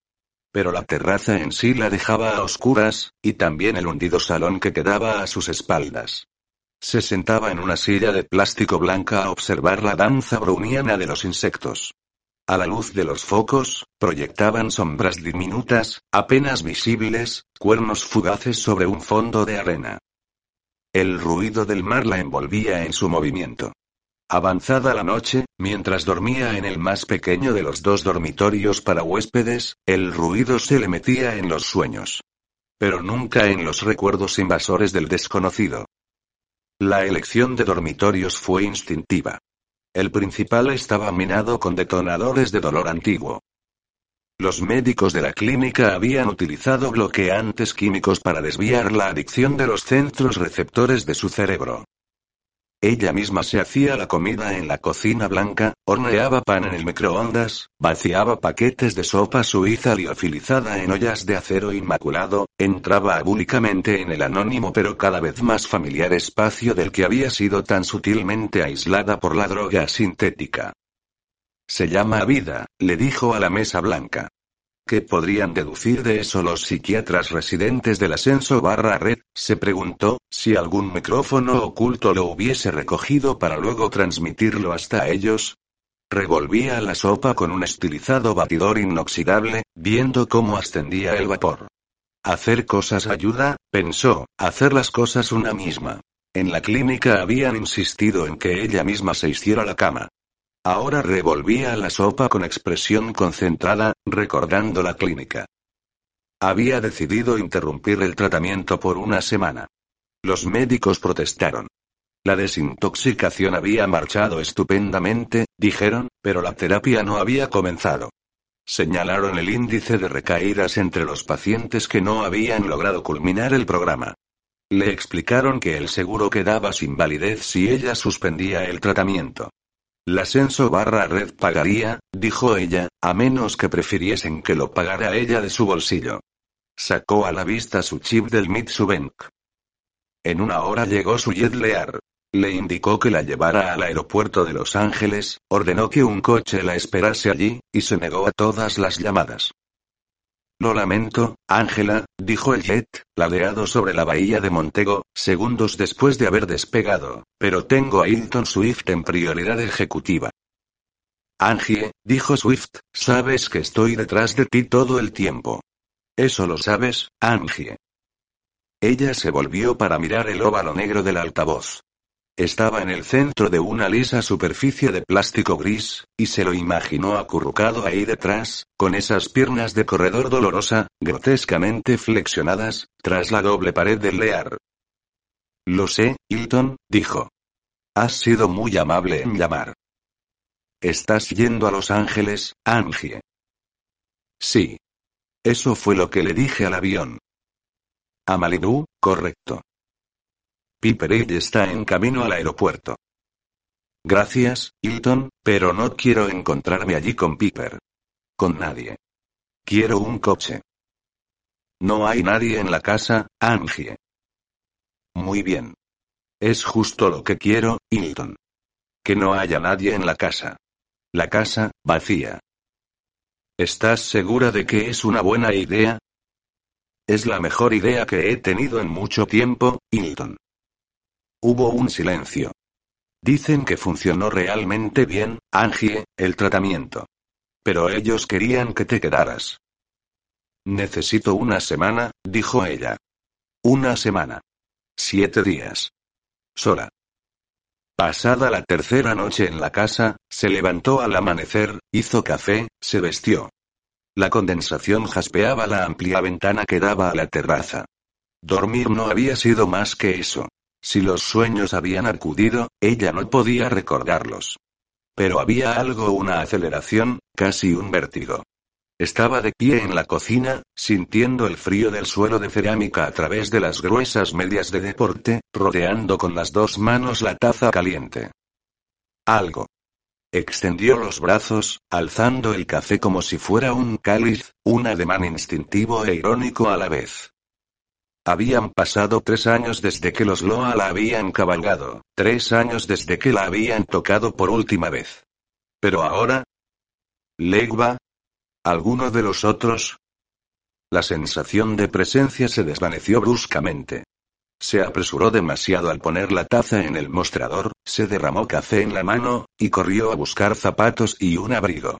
[SPEAKER 1] Pero la terraza en sí la dejaba a oscuras, y también el hundido salón que quedaba a sus espaldas. Se sentaba en una silla de plástico blanca a observar la danza browniana de los insectos. A la luz de los focos, proyectaban sombras diminutas, apenas visibles, cuernos fugaces sobre un fondo de arena. El ruido del mar la envolvía en su movimiento. Avanzada la noche, mientras dormía en el más pequeño de los dos dormitorios para huéspedes, el ruido se le metía en los sueños. Pero nunca en los recuerdos invasores del desconocido. La elección de dormitorios fue instintiva. El principal estaba minado con detonadores de dolor antiguo. Los médicos de la clínica habían utilizado bloqueantes químicos para desviar la adicción de los centros receptores de su cerebro. Ella misma se hacía la comida en la cocina blanca, horneaba pan en el microondas, vaciaba paquetes de sopa suiza liofilizada en ollas de acero inmaculado, entraba abúlicamente en el anónimo pero cada vez más familiar espacio del que había sido tan sutilmente aislada por la droga sintética. Se llama vida, le dijo a la mesa blanca. ¿Qué podrían deducir de eso los psiquiatras residentes del ascenso barra red? Se preguntó, si algún micrófono oculto lo hubiese recogido para luego transmitirlo hasta ellos. Revolvía la sopa con un estilizado batidor inoxidable, viendo cómo ascendía el vapor. Hacer cosas ayuda, pensó, hacer las cosas una misma. En la clínica habían insistido en que ella misma se hiciera la cama. Ahora revolvía la sopa con expresión concentrada, recordando la clínica. Había decidido interrumpir el tratamiento por una semana. Los médicos protestaron. La desintoxicación había marchado estupendamente, dijeron, pero la terapia no había comenzado. Señalaron el índice de recaídas entre los pacientes que no habían logrado culminar el programa. Le explicaron que el seguro quedaba sin validez si ella suspendía el tratamiento. La ascenso barra red pagaría, dijo ella, a menos que prefiriesen que lo pagara ella de su bolsillo. Sacó a la vista su chip del Mitsubank. En una hora llegó su jet Lear. Le indicó que la llevara al aeropuerto de Los Ángeles, ordenó que un coche la esperase allí, y se negó a todas las llamadas. Lo lamento, Ángela, dijo el jet, ladeado sobre la bahía de Montego, segundos después de haber despegado, pero tengo a Hilton Swift en prioridad ejecutiva. Angie, dijo Swift, sabes que estoy detrás de ti todo el tiempo. Eso lo sabes, Angie. Ella se volvió para mirar el óvalo negro del altavoz. Estaba en el centro de una lisa superficie de plástico gris, y se lo imaginó acurrucado ahí detrás, con esas piernas de corredor dolorosa, grotescamente flexionadas, tras la doble pared del lear. Lo sé, Hilton, dijo. Has sido muy amable en llamar. ¿Estás yendo a Los Ángeles, Angie? Sí. Eso fue lo que le dije al avión. A Malibu, correcto. Piper está en camino al aeropuerto. Gracias, Hilton, pero no quiero encontrarme allí con Piper. Con nadie. Quiero un coche. No hay nadie en la casa, Angie. Muy bien. Es justo lo que quiero, Hilton. Que no haya nadie en la casa. La casa, vacía. ¿Estás segura de que es una buena idea? Es la mejor idea que he tenido en mucho tiempo, Hilton. Hubo un silencio. Dicen que funcionó realmente bien, Angie, el tratamiento. Pero ellos querían que te quedaras. Necesito una semana, dijo ella. Una semana. Siete días. Sola. Pasada la tercera noche en la casa, se levantó al amanecer, hizo café, se vestió. La condensación jaspeaba la amplia ventana que daba a la terraza. Dormir no había sido más que eso. Si los sueños habían acudido, ella no podía recordarlos. Pero había algo, una aceleración, casi un vértigo. Estaba de pie en la cocina, sintiendo el frío del suelo de cerámica a través de las gruesas medias de deporte, rodeando con las dos manos la taza caliente. Algo. Extendió los brazos, alzando el café como si fuera un cáliz, un ademán instintivo e irónico a la vez. Habían pasado tres años desde que los Loa la habían cabalgado, tres años desde que la habían tocado por última vez. Pero ahora... Legba, ¿Alguno de los otros? La sensación de presencia se desvaneció bruscamente. Se apresuró demasiado al poner la taza en el mostrador, se derramó café en la mano, y corrió a buscar zapatos y un abrigo.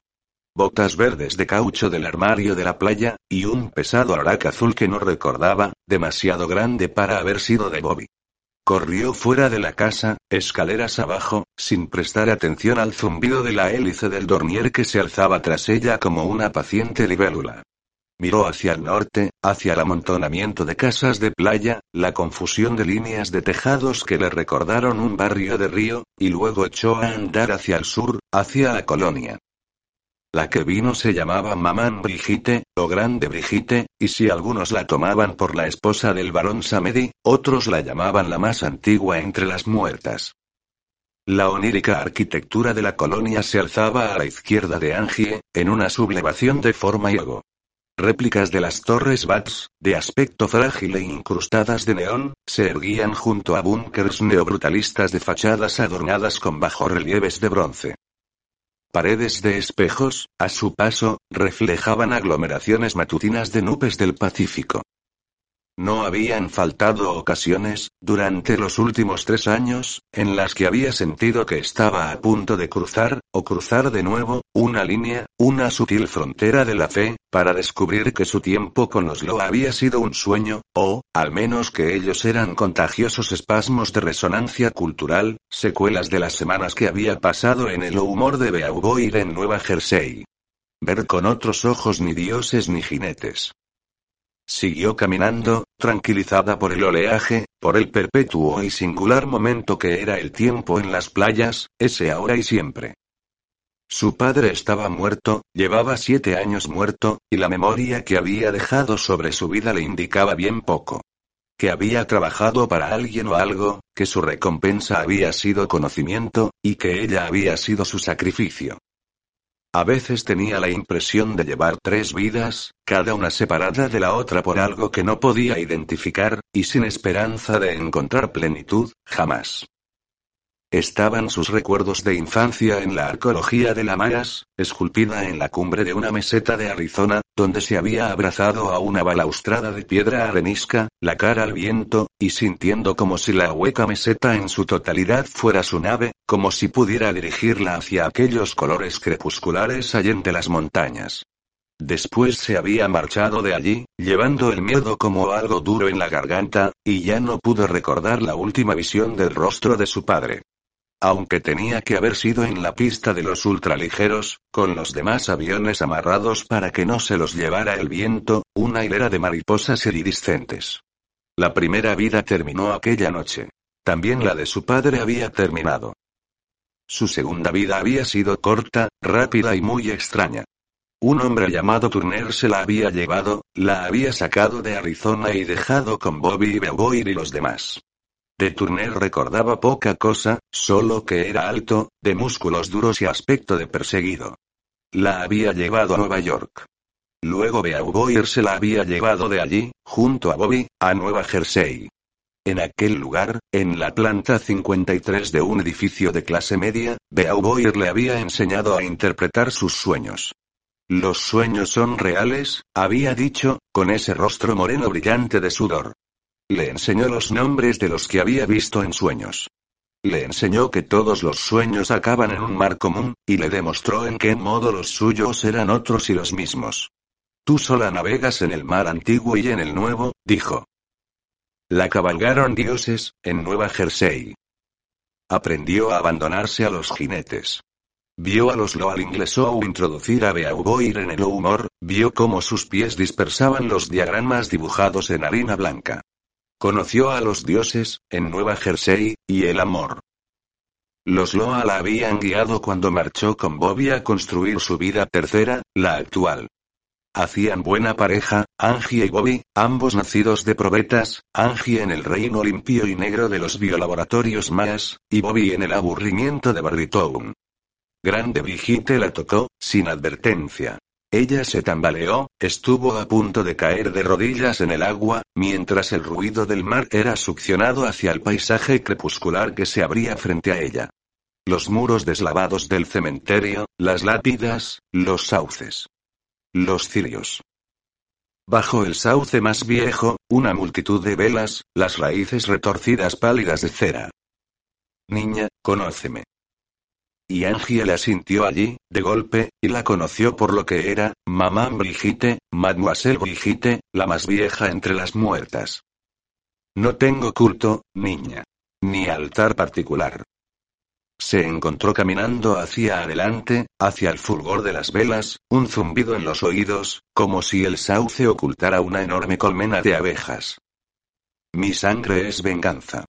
[SPEAKER 1] Botas verdes de caucho del armario de la playa, y un pesado arac azul que no recordaba, demasiado grande para haber sido de Bobby. Corrió fuera de la casa, escaleras abajo, sin prestar atención al zumbido de la hélice del dormier que se alzaba tras ella como una paciente libélula. Miró hacia el norte, hacia el amontonamiento de casas de playa, la confusión de líneas de tejados que le recordaron un barrio de río, y luego echó a andar hacia el sur, hacia la colonia. La que vino se llamaba Mamán Brigitte, o Grande Brigitte, y si algunos la tomaban por la esposa del barón Samedi, otros la llamaban la más antigua entre las muertas. La onírica arquitectura de la colonia se alzaba a la izquierda de Angie, en una sublevación de forma y ego. Réplicas de las torres Bats, de aspecto frágil e incrustadas de neón, se erguían junto a búnkers neobrutalistas de fachadas adornadas con bajorrelieves de bronce. Paredes de espejos, a su paso, reflejaban aglomeraciones matutinas de nubes del Pacífico. No habían faltado ocasiones, durante los últimos tres años, en las que había sentido que estaba a punto de cruzar, o cruzar de nuevo, una línea, una sutil frontera de la fe, para descubrir que su tiempo con los Lo había sido un sueño, o, al menos que ellos eran contagiosos espasmos de resonancia cultural, secuelas de las semanas que había pasado en el humor de Beauvoir en Nueva Jersey. Ver con otros ojos ni dioses ni jinetes. Siguió caminando, tranquilizada por el oleaje, por el perpetuo y singular momento que era el tiempo en las playas, ese ahora y siempre. Su padre estaba muerto, llevaba siete años muerto, y la memoria que había dejado sobre su vida le indicaba bien poco. Que había trabajado para alguien o algo, que su recompensa había sido conocimiento, y que ella había sido su sacrificio. A veces tenía la impresión de llevar tres vidas, cada una separada de la otra por algo que no podía identificar, y sin esperanza de encontrar plenitud, jamás. Estaban sus recuerdos de infancia en la arqueología de la Mayas, esculpida en la cumbre de una meseta de Arizona, donde se había abrazado a una balaustrada de piedra arenisca, la cara al viento, y sintiendo como si la hueca meseta en su totalidad fuera su nave, como si pudiera dirigirla hacia aquellos colores crepusculares allende las montañas. Después se había marchado de allí, llevando el miedo como algo duro en la garganta, y ya no pudo recordar la última visión del rostro de su padre. Aunque tenía que haber sido en la pista de los ultraligeros, con los demás aviones amarrados para que no se los llevara el viento, una hilera de mariposas iridiscentes. La primera vida terminó aquella noche. También la de su padre había terminado. Su segunda vida había sido corta, rápida y muy extraña. Un hombre llamado Turner se la había llevado, la había sacado de Arizona y dejado con Bobby Beauvoir y los demás. De Turner recordaba poca cosa, solo que era alto, de músculos duros y aspecto de perseguido. La había llevado a Nueva York. Luego Beauvoir se la había llevado de allí, junto a Bobby, a Nueva Jersey. En aquel lugar, en la planta 53 de un edificio de clase media, Beauvoir le había enseñado a interpretar sus sueños. Los sueños son reales, había dicho, con ese rostro moreno brillante de sudor. Le enseñó los nombres de los que había visto en sueños. Le enseñó que todos los sueños acaban en un mar común, y le demostró en qué modo los suyos eran otros y los mismos. Tú sola navegas en el mar antiguo y en el nuevo, dijo. La cabalgaron dioses, en Nueva Jersey. Aprendió a abandonarse a los jinetes. Vio a los Loal Inglesou introducir a Beauvoir en el humor, vio cómo sus pies dispersaban los diagramas dibujados en harina blanca. Conoció a los dioses, en Nueva Jersey, y el amor. Los Loa la habían guiado cuando marchó con Bobby a construir su vida tercera, la actual. Hacían buena pareja, Angie y Bobby, ambos nacidos de probetas, Angie en el reino limpio y negro de los biolaboratorios más, y Bobby en el aburrimiento de Barrytown. Grande Brigitte la tocó, sin advertencia. Ella se tambaleó, estuvo a punto de caer de rodillas en el agua, mientras el ruido del mar era succionado hacia el paisaje crepuscular que se abría frente a ella. Los muros deslavados del cementerio, las lápidas, los sauces. Los cirios. Bajo el sauce más viejo, una multitud de velas, las raíces retorcidas pálidas de cera. Niña, conóceme. Y Angie la sintió allí, de golpe, y la conoció por lo que era, mamá Brigitte, mademoiselle Brigitte, la más vieja entre las muertas. No tengo culto, niña. Ni altar particular. Se encontró caminando hacia adelante, hacia el fulgor de las velas, un zumbido en los oídos, como si el sauce ocultara una enorme colmena de abejas. Mi sangre es venganza.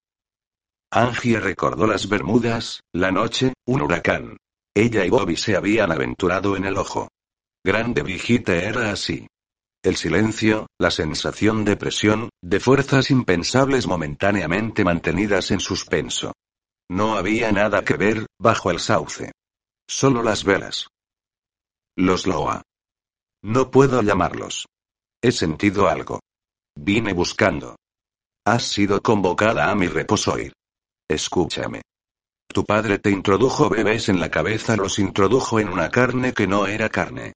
[SPEAKER 1] Angie recordó las Bermudas, la noche, un huracán. Ella y Bobby se habían aventurado en el ojo. Grande Brigitte era así. El silencio, la sensación de presión, de fuerzas impensables momentáneamente mantenidas en suspenso. No había nada que ver, bajo el sauce. Solo las velas. Los Loa. No puedo llamarlos. He sentido algo. Vine buscando. Has sido convocada a mi reposoir. Escúchame. Tu padre te introdujo bebés en la cabeza, los introdujo en una carne que no era carne.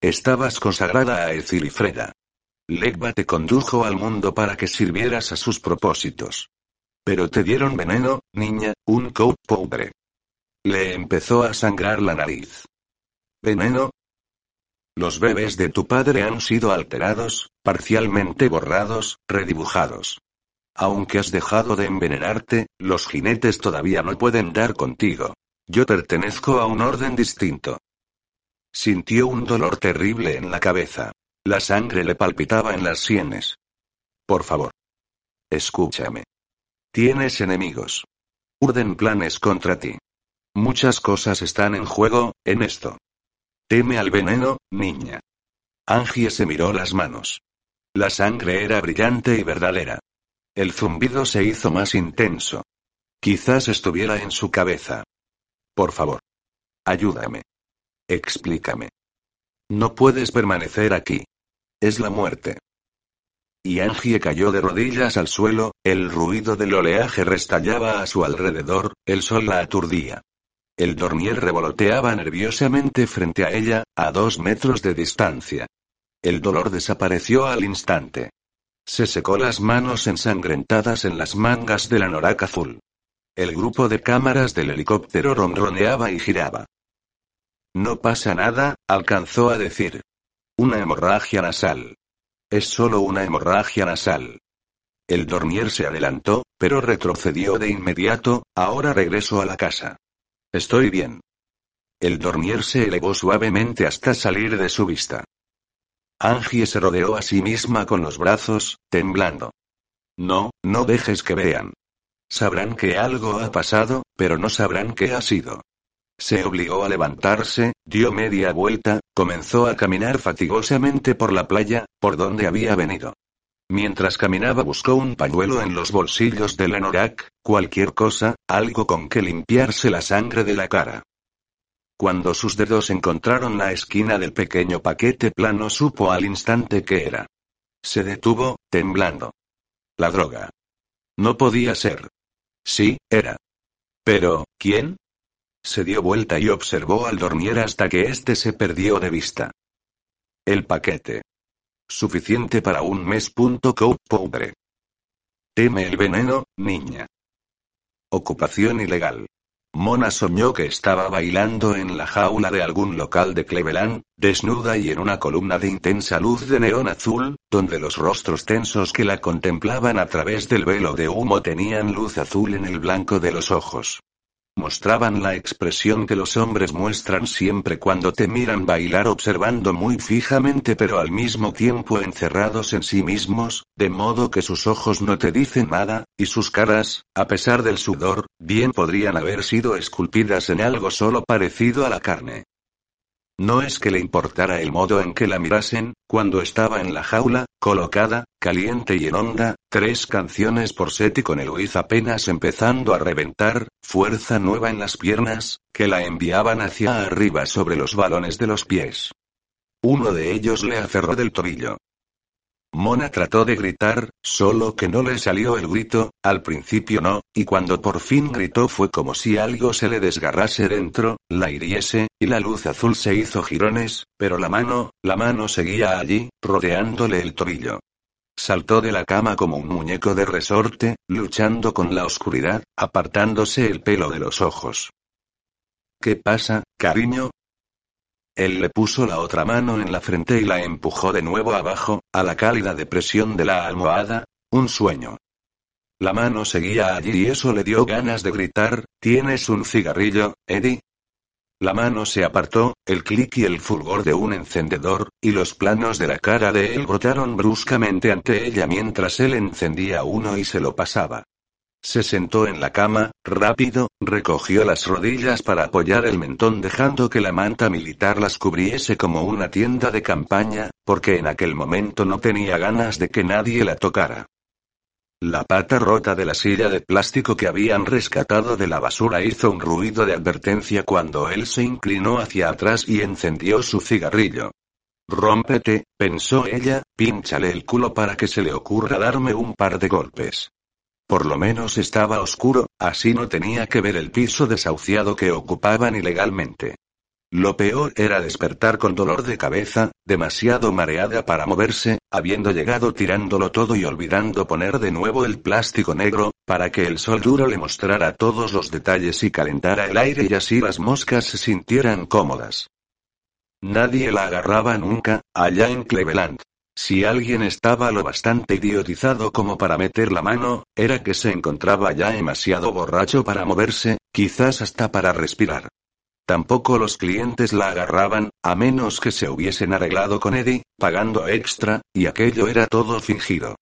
[SPEAKER 1] Estabas consagrada a Ezilifreda. Legba te condujo al mundo para que sirvieras a sus propósitos. Pero te dieron veneno, niña, un coat pobre. Le empezó a sangrar la nariz. ¿Veneno? Los bebés de tu padre han sido alterados, parcialmente borrados, redibujados. Aunque has dejado de envenenarte, los jinetes todavía no pueden dar contigo. Yo pertenezco a un orden distinto. Sintió un dolor terrible en la cabeza. La sangre le palpitaba en las sienes. Por favor. Escúchame. Tienes enemigos. Urden planes contra ti. Muchas cosas están en juego, en esto. Teme al veneno, niña. Angie se miró las manos. La sangre era brillante y verdadera. El zumbido se hizo más intenso. Quizás estuviera en su cabeza. Por favor. Ayúdame. Explícame. No puedes permanecer aquí. Es la muerte. Y Angie cayó de rodillas al suelo, el ruido del oleaje restallaba a su alrededor, el sol la aturdía. El dormier revoloteaba nerviosamente frente a ella, a dos metros de distancia. El dolor desapareció al instante. Se secó las manos ensangrentadas en las mangas del anorak azul. El grupo de cámaras del helicóptero ronroneaba y giraba. No pasa nada, alcanzó a decir. Una hemorragia nasal. Es solo una hemorragia nasal. El dormier se adelantó, pero retrocedió de inmediato, ahora regreso a la casa. Estoy bien. El dormier se elevó suavemente hasta salir de su vista. Angie se rodeó a sí misma con los brazos, temblando. No, no dejes que vean. Sabrán que algo ha pasado, pero no sabrán qué ha sido. Se obligó a levantarse, dio media vuelta, comenzó a caminar fatigosamente por la playa, por donde había venido. Mientras caminaba buscó un pañuelo en los bolsillos del anorak, cualquier cosa, algo con que limpiarse la sangre de la cara. Cuando sus dedos encontraron la esquina del pequeño paquete plano supo al instante que era. Se detuvo, temblando. La droga. No podía ser. Sí, era. Pero, ¿quién? Se dio vuelta y observó al dormier hasta que éste se perdió de vista. El paquete. Suficiente para un mes. Pobre. Teme el veneno, niña. Ocupación ilegal. Mona soñó que estaba bailando en la jaula de algún local de Cleveland, desnuda y en una columna de intensa luz de neón azul, donde los rostros tensos que la contemplaban a través del velo de humo tenían luz azul en el blanco de los ojos mostraban la expresión que los hombres muestran siempre cuando te miran bailar observando muy fijamente pero al mismo tiempo encerrados en sí mismos, de modo que sus ojos no te dicen nada, y sus caras, a pesar del sudor, bien podrían haber sido esculpidas en algo solo parecido a la carne. No es que le importara el modo en que la mirasen, cuando estaba en la jaula, colocada, caliente y en onda, tres canciones por set y con el apenas empezando a reventar, fuerza nueva en las piernas, que la enviaban hacia arriba sobre los balones de los pies. Uno de ellos le aferró del tobillo. Mona trató de gritar, solo que no le salió el grito, al principio no, y cuando por fin gritó fue como si algo se le desgarrase dentro, la hiriese, y la luz azul se hizo jirones, pero la mano, la mano seguía allí, rodeándole el tobillo. Saltó de la cama como un muñeco de resorte, luchando con la oscuridad, apartándose el pelo de los ojos. ¿Qué pasa, cariño? Él le puso la otra mano en la frente y la empujó de nuevo abajo, a la cálida depresión de la almohada, un sueño. La mano seguía allí y eso le dio ganas de gritar, ¿tienes un cigarrillo, Eddie? La mano se apartó, el clic y el fulgor de un encendedor, y los planos de la cara de él brotaron bruscamente ante ella mientras él encendía uno y se lo pasaba. Se sentó en la cama, rápido, recogió las rodillas para apoyar el mentón dejando que la manta militar las cubriese como una tienda de campaña, porque en aquel momento no tenía ganas de que nadie la tocara. La pata rota de la silla de plástico que habían rescatado de la basura hizo un ruido de advertencia cuando él se inclinó hacia atrás y encendió su cigarrillo. Rómpete, pensó ella, pínchale el culo para que se le ocurra darme un par de golpes. Por lo menos estaba oscuro, así no tenía que ver el piso desahuciado que ocupaban ilegalmente. Lo peor era despertar con dolor de cabeza, demasiado mareada para moverse, habiendo llegado tirándolo todo y olvidando poner de nuevo el plástico negro, para que el sol duro le mostrara todos los detalles y calentara el aire y así las moscas se sintieran cómodas. Nadie la agarraba nunca, allá en Cleveland. Si alguien estaba lo bastante idiotizado como para meter la mano, era que se encontraba ya demasiado borracho para moverse, quizás hasta para respirar. Tampoco los clientes la agarraban, a menos que se hubiesen arreglado con Eddie, pagando extra, y aquello era todo fingido.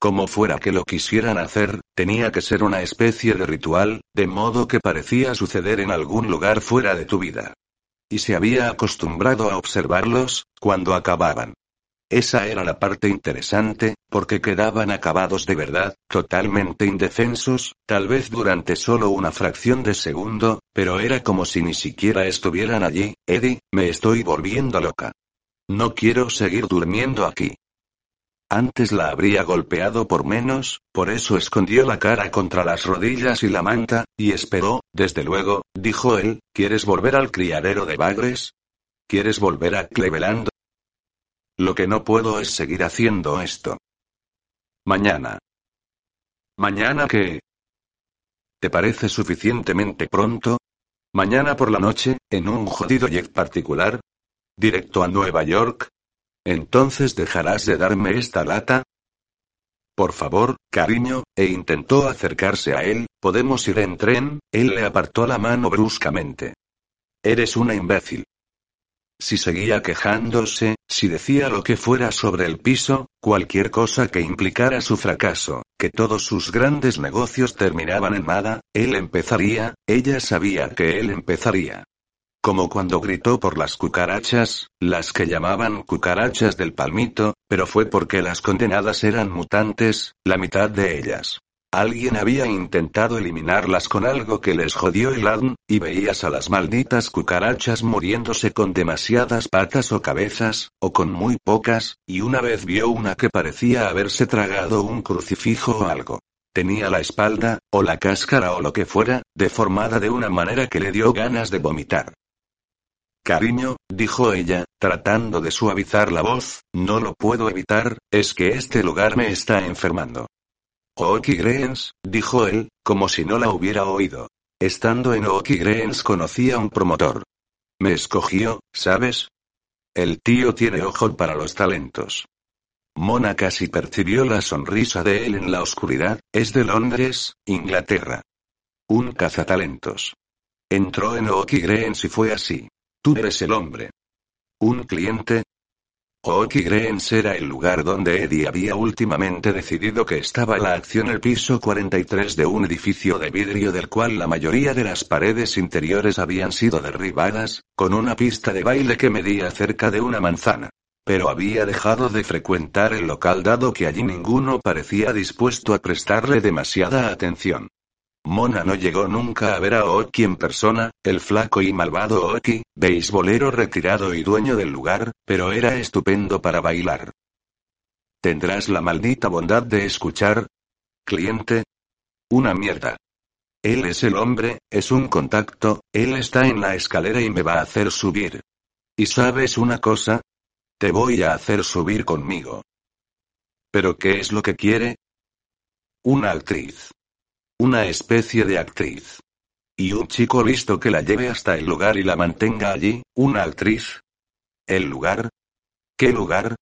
[SPEAKER 1] Como fuera que lo quisieran hacer, tenía que ser una especie de ritual, de modo que parecía suceder en algún lugar fuera de tu vida. Y se había acostumbrado a observarlos, cuando acababan. Esa era la parte interesante, porque quedaban acabados de verdad, totalmente indefensos, tal vez durante solo una fracción de segundo, pero era como si ni siquiera estuvieran allí. Eddie, me estoy volviendo loca. No quiero seguir durmiendo aquí. Antes la habría golpeado por menos, por eso escondió la cara contra las rodillas y la manta, y esperó, desde luego, dijo él, ¿quieres volver al criadero de bagres? ¿Quieres volver a Cleveland? Lo que no puedo es seguir haciendo esto. Mañana. ¿Mañana qué? ¿Te parece suficientemente pronto? Mañana por la noche, en un jodido jet particular. Directo a Nueva York. Entonces dejarás de darme esta lata. Por favor, cariño, e intentó acercarse a él, ¿podemos ir en tren? Él le apartó la mano bruscamente. Eres una imbécil. Si seguía quejándose, si decía lo que fuera sobre el piso, cualquier cosa que implicara su fracaso, que todos sus grandes negocios terminaban en nada, él empezaría, ella sabía que él empezaría. Como cuando gritó por las cucarachas, las que llamaban cucarachas del palmito, pero fue porque las condenadas eran mutantes, la mitad de ellas. Alguien había intentado eliminarlas con algo que les jodió el ADN, y veías a las malditas cucarachas muriéndose con demasiadas patas o cabezas, o con muy pocas, y una vez vio una que parecía haberse tragado un crucifijo o algo. Tenía la espalda, o la cáscara o lo que fuera, deformada de una manera que le dio ganas de vomitar. Cariño, dijo ella, tratando de suavizar la voz, no lo puedo evitar, es que este lugar me está enfermando. Ooki Greens, dijo él, como si no la hubiera oído. Estando en Ooki Greens conocí a un promotor. Me escogió, ¿sabes? El tío tiene ojo para los talentos. Mona casi percibió la sonrisa de él en la oscuridad, es de Londres, Inglaterra. Un cazatalentos. Entró en Ooki Greens y fue así. Tú eres el hombre. ¿Un cliente? Oki Greens era el lugar donde Eddie había últimamente decidido que estaba la acción el piso 43 de un edificio de vidrio del cual la mayoría de las paredes interiores habían sido derribadas, con una pista de baile que medía cerca de una manzana. Pero había dejado de frecuentar el local dado que allí ninguno parecía dispuesto a prestarle demasiada atención. Mona no llegó nunca a ver a Oki en persona, el flaco y malvado Oki, beisbolero retirado y dueño del lugar, pero era estupendo para bailar. ¿Tendrás la maldita bondad de escuchar? Cliente. Una mierda. Él es el hombre, es un contacto, él está en la escalera y me va a hacer subir. ¿Y sabes una cosa? Te voy a hacer subir conmigo. ¿Pero qué es lo que quiere? Una actriz. Una especie de actriz. Y un chico listo que la lleve hasta el lugar y la mantenga allí, una actriz. ¿El lugar? ¿Qué lugar?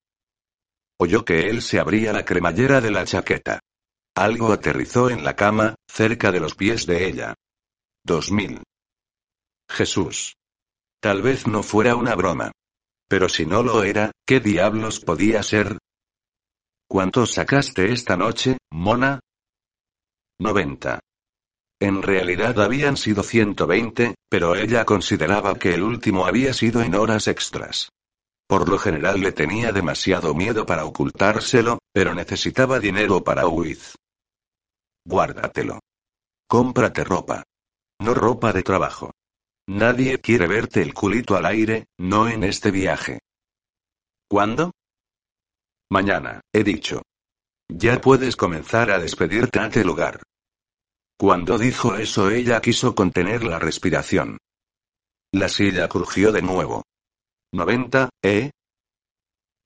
[SPEAKER 1] Oyó que él se abría la cremallera de la chaqueta. Algo aterrizó en la cama, cerca de los pies de ella. 2000. Jesús. Tal vez no fuera una broma. Pero si no lo era, ¿qué diablos podía ser? ¿Cuánto sacaste esta noche, mona? 90. En realidad habían sido 120, pero ella consideraba que el último había sido en horas extras. Por lo general le tenía demasiado miedo para ocultárselo, pero necesitaba dinero para huir. Guárdatelo. Cómprate ropa. No ropa de trabajo. Nadie quiere verte el culito al aire, no en este viaje. ¿Cuándo? Mañana, he dicho. Ya puedes comenzar a despedirte ante lugar. Cuando dijo eso ella quiso contener la respiración. La silla crujió de nuevo. ¿90, eh?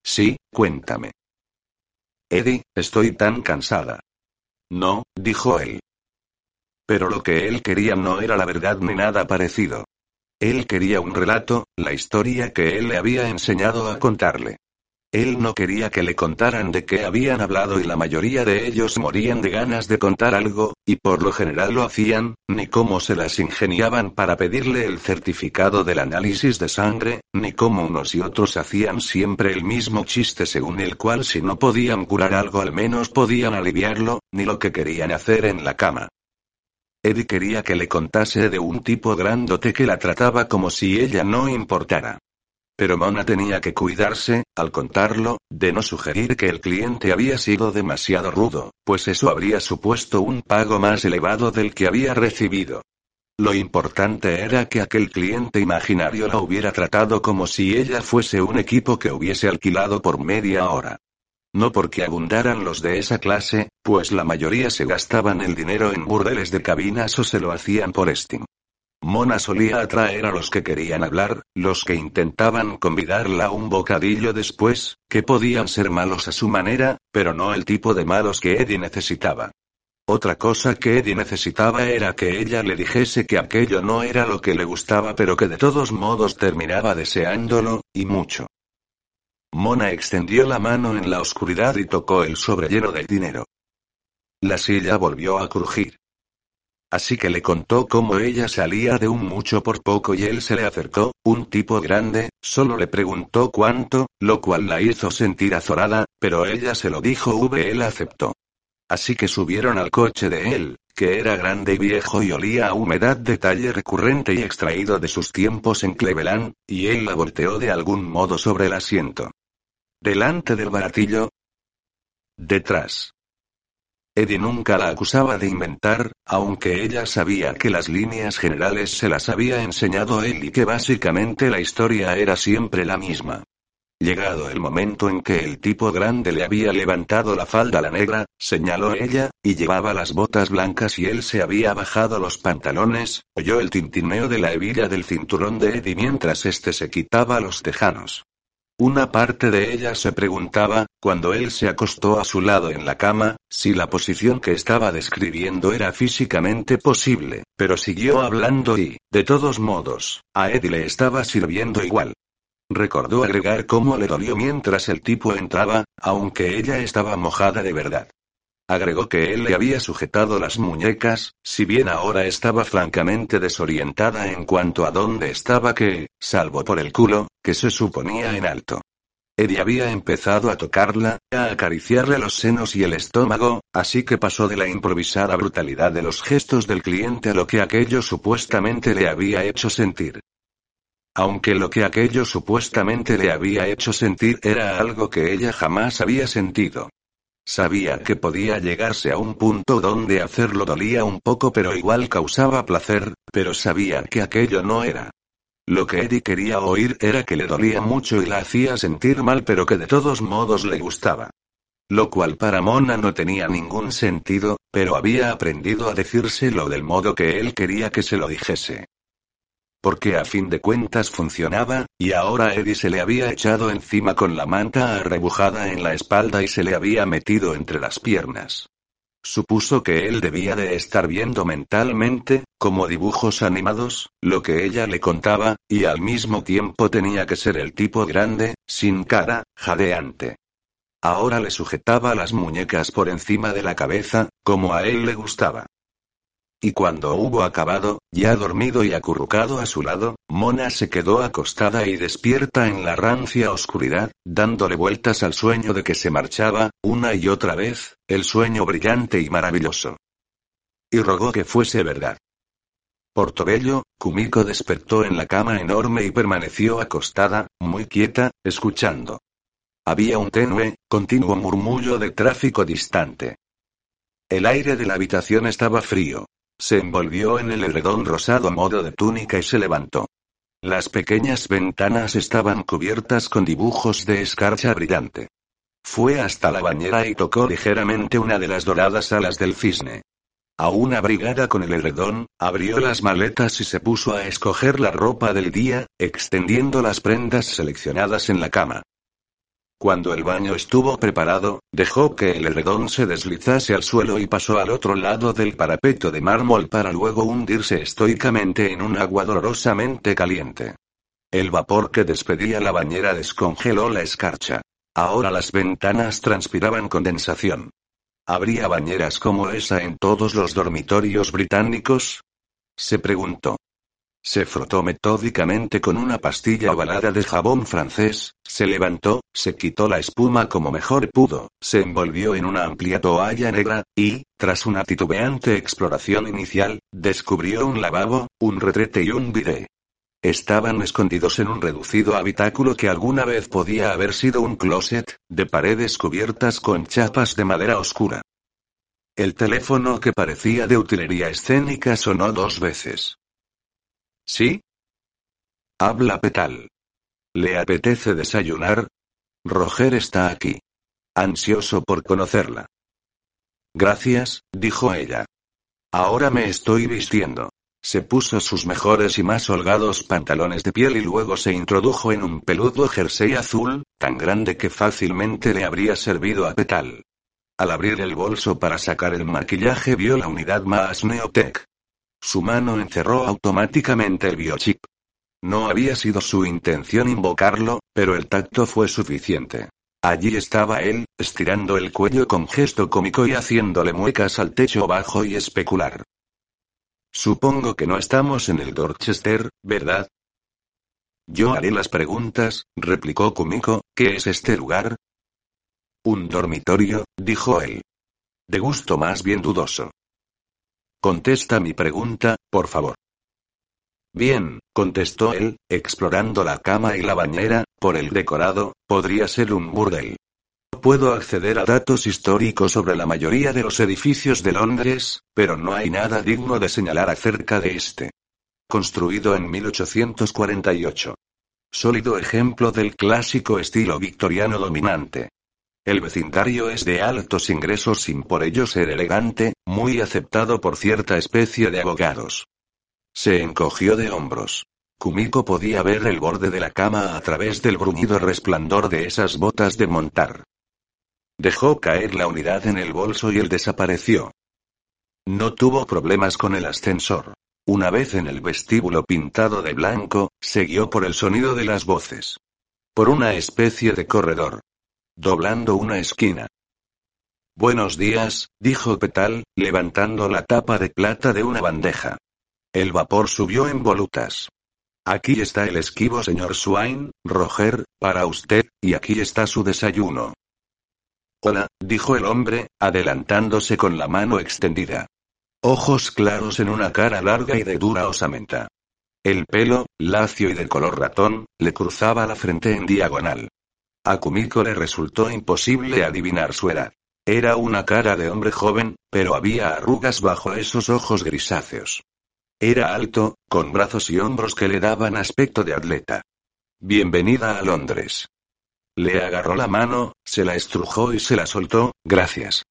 [SPEAKER 1] Sí, cuéntame. Eddie, estoy tan cansada. No, dijo él. Pero lo que él quería no era la verdad ni nada parecido. Él quería un relato, la historia que él le había enseñado a contarle. Él no quería que le contaran de qué habían hablado y la mayoría de ellos morían de ganas de contar algo, y por lo general lo hacían, ni cómo se las ingeniaban para pedirle el certificado del análisis de sangre, ni cómo unos y otros hacían siempre el mismo chiste según el cual si no podían curar algo al menos podían aliviarlo, ni lo que querían hacer en la cama. Eddie quería que le contase de un tipo grandote que la trataba como si ella no importara. Pero Mona tenía que cuidarse, al contarlo, de no sugerir que el cliente había sido demasiado rudo, pues eso habría supuesto un pago más elevado del que había recibido. Lo importante era que aquel cliente imaginario la hubiera tratado como si ella fuese un equipo que hubiese alquilado por media hora. No porque abundaran los de esa clase, pues la mayoría se gastaban el dinero en burdeles de cabinas o se lo hacían por Steam. Mona solía atraer a los que querían hablar, los que intentaban convidarla a un bocadillo después, que podían ser malos a su manera, pero no el tipo de malos que Eddie necesitaba. Otra cosa que Eddie necesitaba era que ella le dijese que aquello no era lo que le gustaba pero que de todos modos terminaba deseándolo, y mucho. Mona extendió la mano en la oscuridad y tocó el sobre lleno de dinero. La silla volvió a crujir. Así que le contó cómo ella salía de un mucho por poco y él se le acercó, un tipo grande, solo le preguntó cuánto, lo cual la hizo sentir azorada, pero ella se lo dijo v él aceptó. Así que subieron al coche de él, que era grande y viejo y olía a humedad de talle recurrente y extraído de sus tiempos en Cleveland, y él la volteó de algún modo sobre el asiento. Delante del baratillo. Detrás. Eddie nunca la acusaba de inventar, aunque ella sabía que las líneas generales se las había enseñado él y que básicamente la historia era siempre la misma. Llegado el momento en que el tipo grande le había levantado la falda a la negra, señaló ella, y llevaba las botas blancas y él se había bajado los pantalones, oyó el tintineo de la hebilla del cinturón de Eddie mientras éste se quitaba los tejanos. Una parte de ella se preguntaba, cuando él se acostó a su lado en la cama, si la posición que estaba describiendo era físicamente posible, pero siguió hablando y, de todos modos, a Eddie le estaba sirviendo igual. Recordó agregar cómo le dolió mientras el tipo entraba, aunque ella estaba mojada de verdad. Agregó que él le había sujetado las muñecas, si bien ahora estaba francamente desorientada en cuanto a dónde estaba que, salvo por el culo, que se suponía en alto. Eddie había empezado a tocarla, a acariciarle los senos y el estómago, así que pasó de la improvisada brutalidad de los gestos del cliente a lo que aquello supuestamente le había hecho sentir. Aunque lo que aquello supuestamente le había hecho sentir era algo que ella jamás había sentido. Sabía que podía llegarse a un punto donde hacerlo dolía un poco pero igual causaba placer, pero sabía que aquello no era. Lo que Eddie quería oír era que le dolía mucho y la hacía sentir mal pero que de todos modos le gustaba. Lo cual para Mona no tenía ningún sentido, pero había aprendido a decírselo del modo que él quería que se lo dijese. Porque a fin de cuentas funcionaba, y ahora Eddie se le había echado encima con la manta arrebujada en la espalda y se le había metido entre las piernas. Supuso que él debía de estar viendo mentalmente, como dibujos animados, lo que ella le contaba, y al mismo tiempo tenía que ser el tipo grande, sin cara, jadeante. Ahora le sujetaba las muñecas por encima de la cabeza, como a él le gustaba. Y cuando hubo acabado, ya dormido y acurrucado a su lado, Mona se quedó acostada y despierta en la rancia oscuridad, dándole vueltas al sueño de que se marchaba, una y otra vez, el sueño brillante y maravilloso. Y rogó que fuese verdad. Portobello, Kumiko despertó en la cama enorme y permaneció acostada, muy quieta, escuchando. Había un tenue, continuo murmullo de tráfico distante. El aire de la habitación estaba frío. Se envolvió en el edredón rosado a modo de túnica y se levantó. Las pequeñas ventanas estaban cubiertas con dibujos de escarcha brillante. Fue hasta la bañera y tocó ligeramente una de las doradas alas del cisne. Aún abrigada con el edredón, abrió las maletas y se puso a escoger la ropa del día, extendiendo las prendas seleccionadas en la cama. Cuando el baño estuvo preparado, dejó que el edredón se deslizase al suelo y pasó al otro lado del parapeto de mármol para luego hundirse estoicamente en un agua dolorosamente caliente. El vapor que despedía la bañera descongeló la escarcha. Ahora las ventanas transpiraban condensación. ¿Habría bañeras como esa en todos los dormitorios británicos? Se preguntó. Se frotó metódicamente con una pastilla ovalada de jabón francés, se levantó, se quitó la espuma como mejor pudo, se envolvió en una amplia toalla negra, y, tras una titubeante exploración inicial, descubrió un lavabo, un retrete y un bidé. Estaban escondidos en un reducido habitáculo que alguna vez podía haber sido un closet, de paredes cubiertas con chapas de madera oscura. El teléfono que parecía de utilería escénica sonó dos veces. ¿Sí? Habla Petal. ¿Le apetece desayunar? Roger está aquí. Ansioso por conocerla. Gracias, dijo ella. Ahora me estoy vistiendo. Se puso sus mejores y más holgados pantalones de piel y luego se introdujo en un peludo jersey azul, tan grande que fácilmente le habría servido a Petal. Al abrir el bolso para sacar el maquillaje vio la unidad más Neotech. Su mano encerró automáticamente el biochip. No había sido su intención invocarlo, pero el tacto fue suficiente. Allí estaba él, estirando el cuello con gesto cómico y haciéndole muecas al techo bajo y especular. Supongo que no estamos en el Dorchester, ¿verdad? Yo haré las preguntas, replicó Kumiko, ¿qué es este lugar? Un dormitorio, dijo él. De gusto más bien dudoso. Contesta mi pregunta, por favor. Bien, contestó él, explorando la cama y la bañera, por el decorado, podría ser un burdel. Puedo acceder a datos históricos sobre la mayoría de los edificios de Londres, pero no hay nada digno de señalar acerca de este. Construido en 1848. Sólido ejemplo del clásico estilo victoriano dominante. El vecindario es de altos ingresos sin por ello ser elegante, muy aceptado por cierta especie de abogados. Se encogió de hombros. Kumiko podía ver el borde de la cama a través del bruñido resplandor de esas botas de montar. Dejó caer la unidad en el bolso y él desapareció. No tuvo problemas con el ascensor. Una vez en el vestíbulo pintado de blanco, siguió por el sonido de las voces. Por una especie de corredor doblando una esquina. Buenos días, dijo Petal, levantando la tapa de plata de una bandeja. El vapor subió en volutas. Aquí está el esquivo señor Swain, Roger, para usted, y aquí está su desayuno. Hola, dijo el hombre, adelantándose con la mano extendida. Ojos claros en una cara larga y de dura osamenta. El pelo, lacio y de color ratón, le cruzaba la frente en diagonal. A Kumiko le resultó imposible adivinar su edad. Era una cara de hombre joven, pero había arrugas bajo esos ojos grisáceos. Era alto, con brazos y hombros que le daban aspecto de atleta. Bienvenida a Londres. Le agarró la mano, se la estrujó y se la soltó, gracias.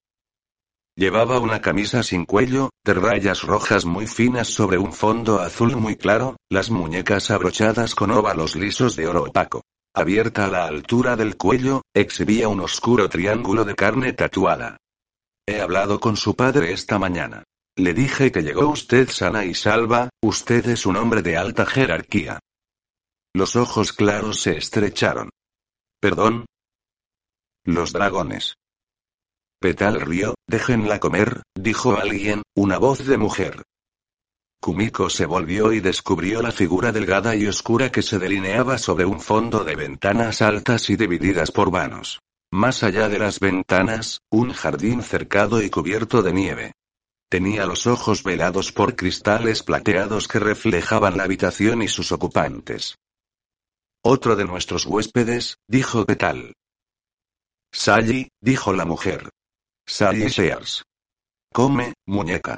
[SPEAKER 1] Llevaba una camisa sin cuello, de rayas rojas muy finas sobre un fondo azul muy claro, las muñecas abrochadas con óvalos lisos de oro opaco abierta a la altura del cuello, exhibía un oscuro triángulo de carne tatuada. He hablado con su padre esta mañana. Le dije que llegó usted sana y salva, usted es un hombre de alta jerarquía. Los ojos claros se estrecharon. ¿Perdón? Los dragones. Petal rió, déjenla comer, dijo alguien, una voz de mujer. Kumiko se volvió y descubrió la figura delgada y oscura que se delineaba sobre un fondo de ventanas altas y divididas por vanos. Más allá de las ventanas, un jardín cercado y cubierto de nieve. Tenía los ojos velados por cristales plateados que reflejaban la habitación y sus ocupantes. Otro de nuestros huéspedes, dijo Petal. Sally, dijo la mujer. Sally Sears. Come, muñeca.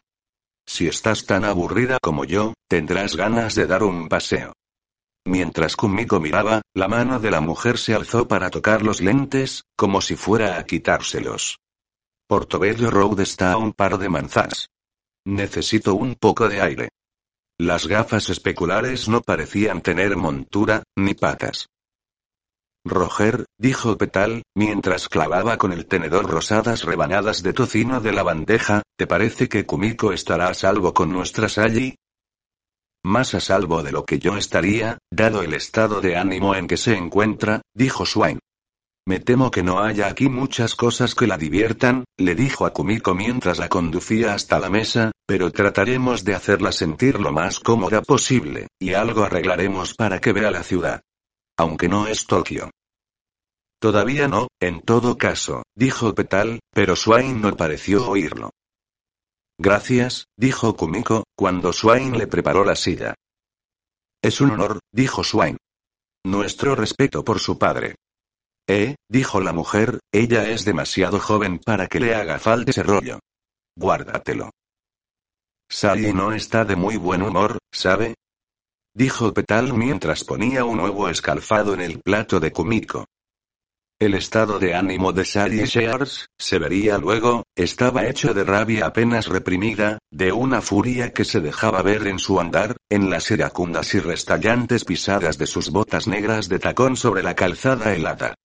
[SPEAKER 1] Si estás tan aburrida como yo, tendrás ganas de dar un paseo. Mientras Kumiko miraba, la mano de la mujer se alzó para tocar los lentes, como si fuera a quitárselos. Portobello Road está a un par de manzanas. Necesito un poco de aire. Las gafas especulares no parecían tener montura, ni patas. Roger, dijo Petal, mientras clavaba con el tenedor rosadas rebanadas de tocino de la bandeja, ¿te parece que Kumiko estará a salvo con nuestra Sally? Más a salvo de lo que yo estaría, dado el estado de ánimo en que se encuentra, dijo Swain. Me temo que no haya aquí muchas cosas que la diviertan, le dijo a Kumiko mientras la conducía hasta la mesa, pero trataremos de hacerla sentir lo más cómoda posible, y algo arreglaremos para que vea la ciudad aunque no es Tokio. Todavía no, en todo caso, dijo Petal, pero Swain no pareció oírlo. Gracias, dijo Kumiko, cuando Swain le preparó la silla. Es un honor, dijo Swain. Nuestro respeto por su padre. Eh, dijo la mujer, ella es demasiado joven para que le haga falta ese rollo. Guárdatelo. Sally no está de muy buen humor, ¿sabe? Dijo Petal mientras ponía un huevo escalfado en el plato de Kumiko. El estado de ánimo de Sally Shears, se vería luego, estaba hecho de rabia apenas reprimida, de una furia que se dejaba ver en su andar, en las iracundas y restallantes pisadas de sus botas negras de tacón sobre la calzada helada.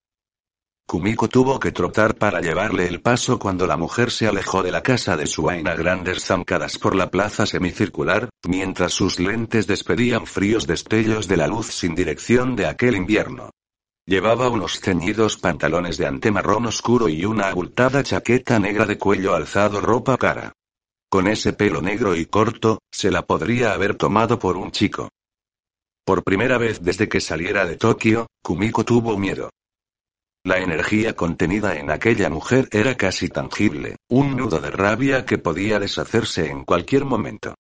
[SPEAKER 1] Kumiko tuvo que trotar para llevarle el paso cuando la mujer se alejó de la casa de Swain a grandes zancadas por la plaza semicircular, mientras sus lentes despedían fríos destellos de la luz sin dirección de aquel invierno. Llevaba unos ceñidos pantalones de antemarrón oscuro y una abultada chaqueta negra de cuello alzado ropa cara. Con ese pelo negro y corto, se la podría haber tomado por un chico. Por primera vez desde que saliera de Tokio, Kumiko tuvo miedo. La energía contenida en aquella mujer era casi tangible, un nudo de rabia que podía deshacerse en cualquier momento.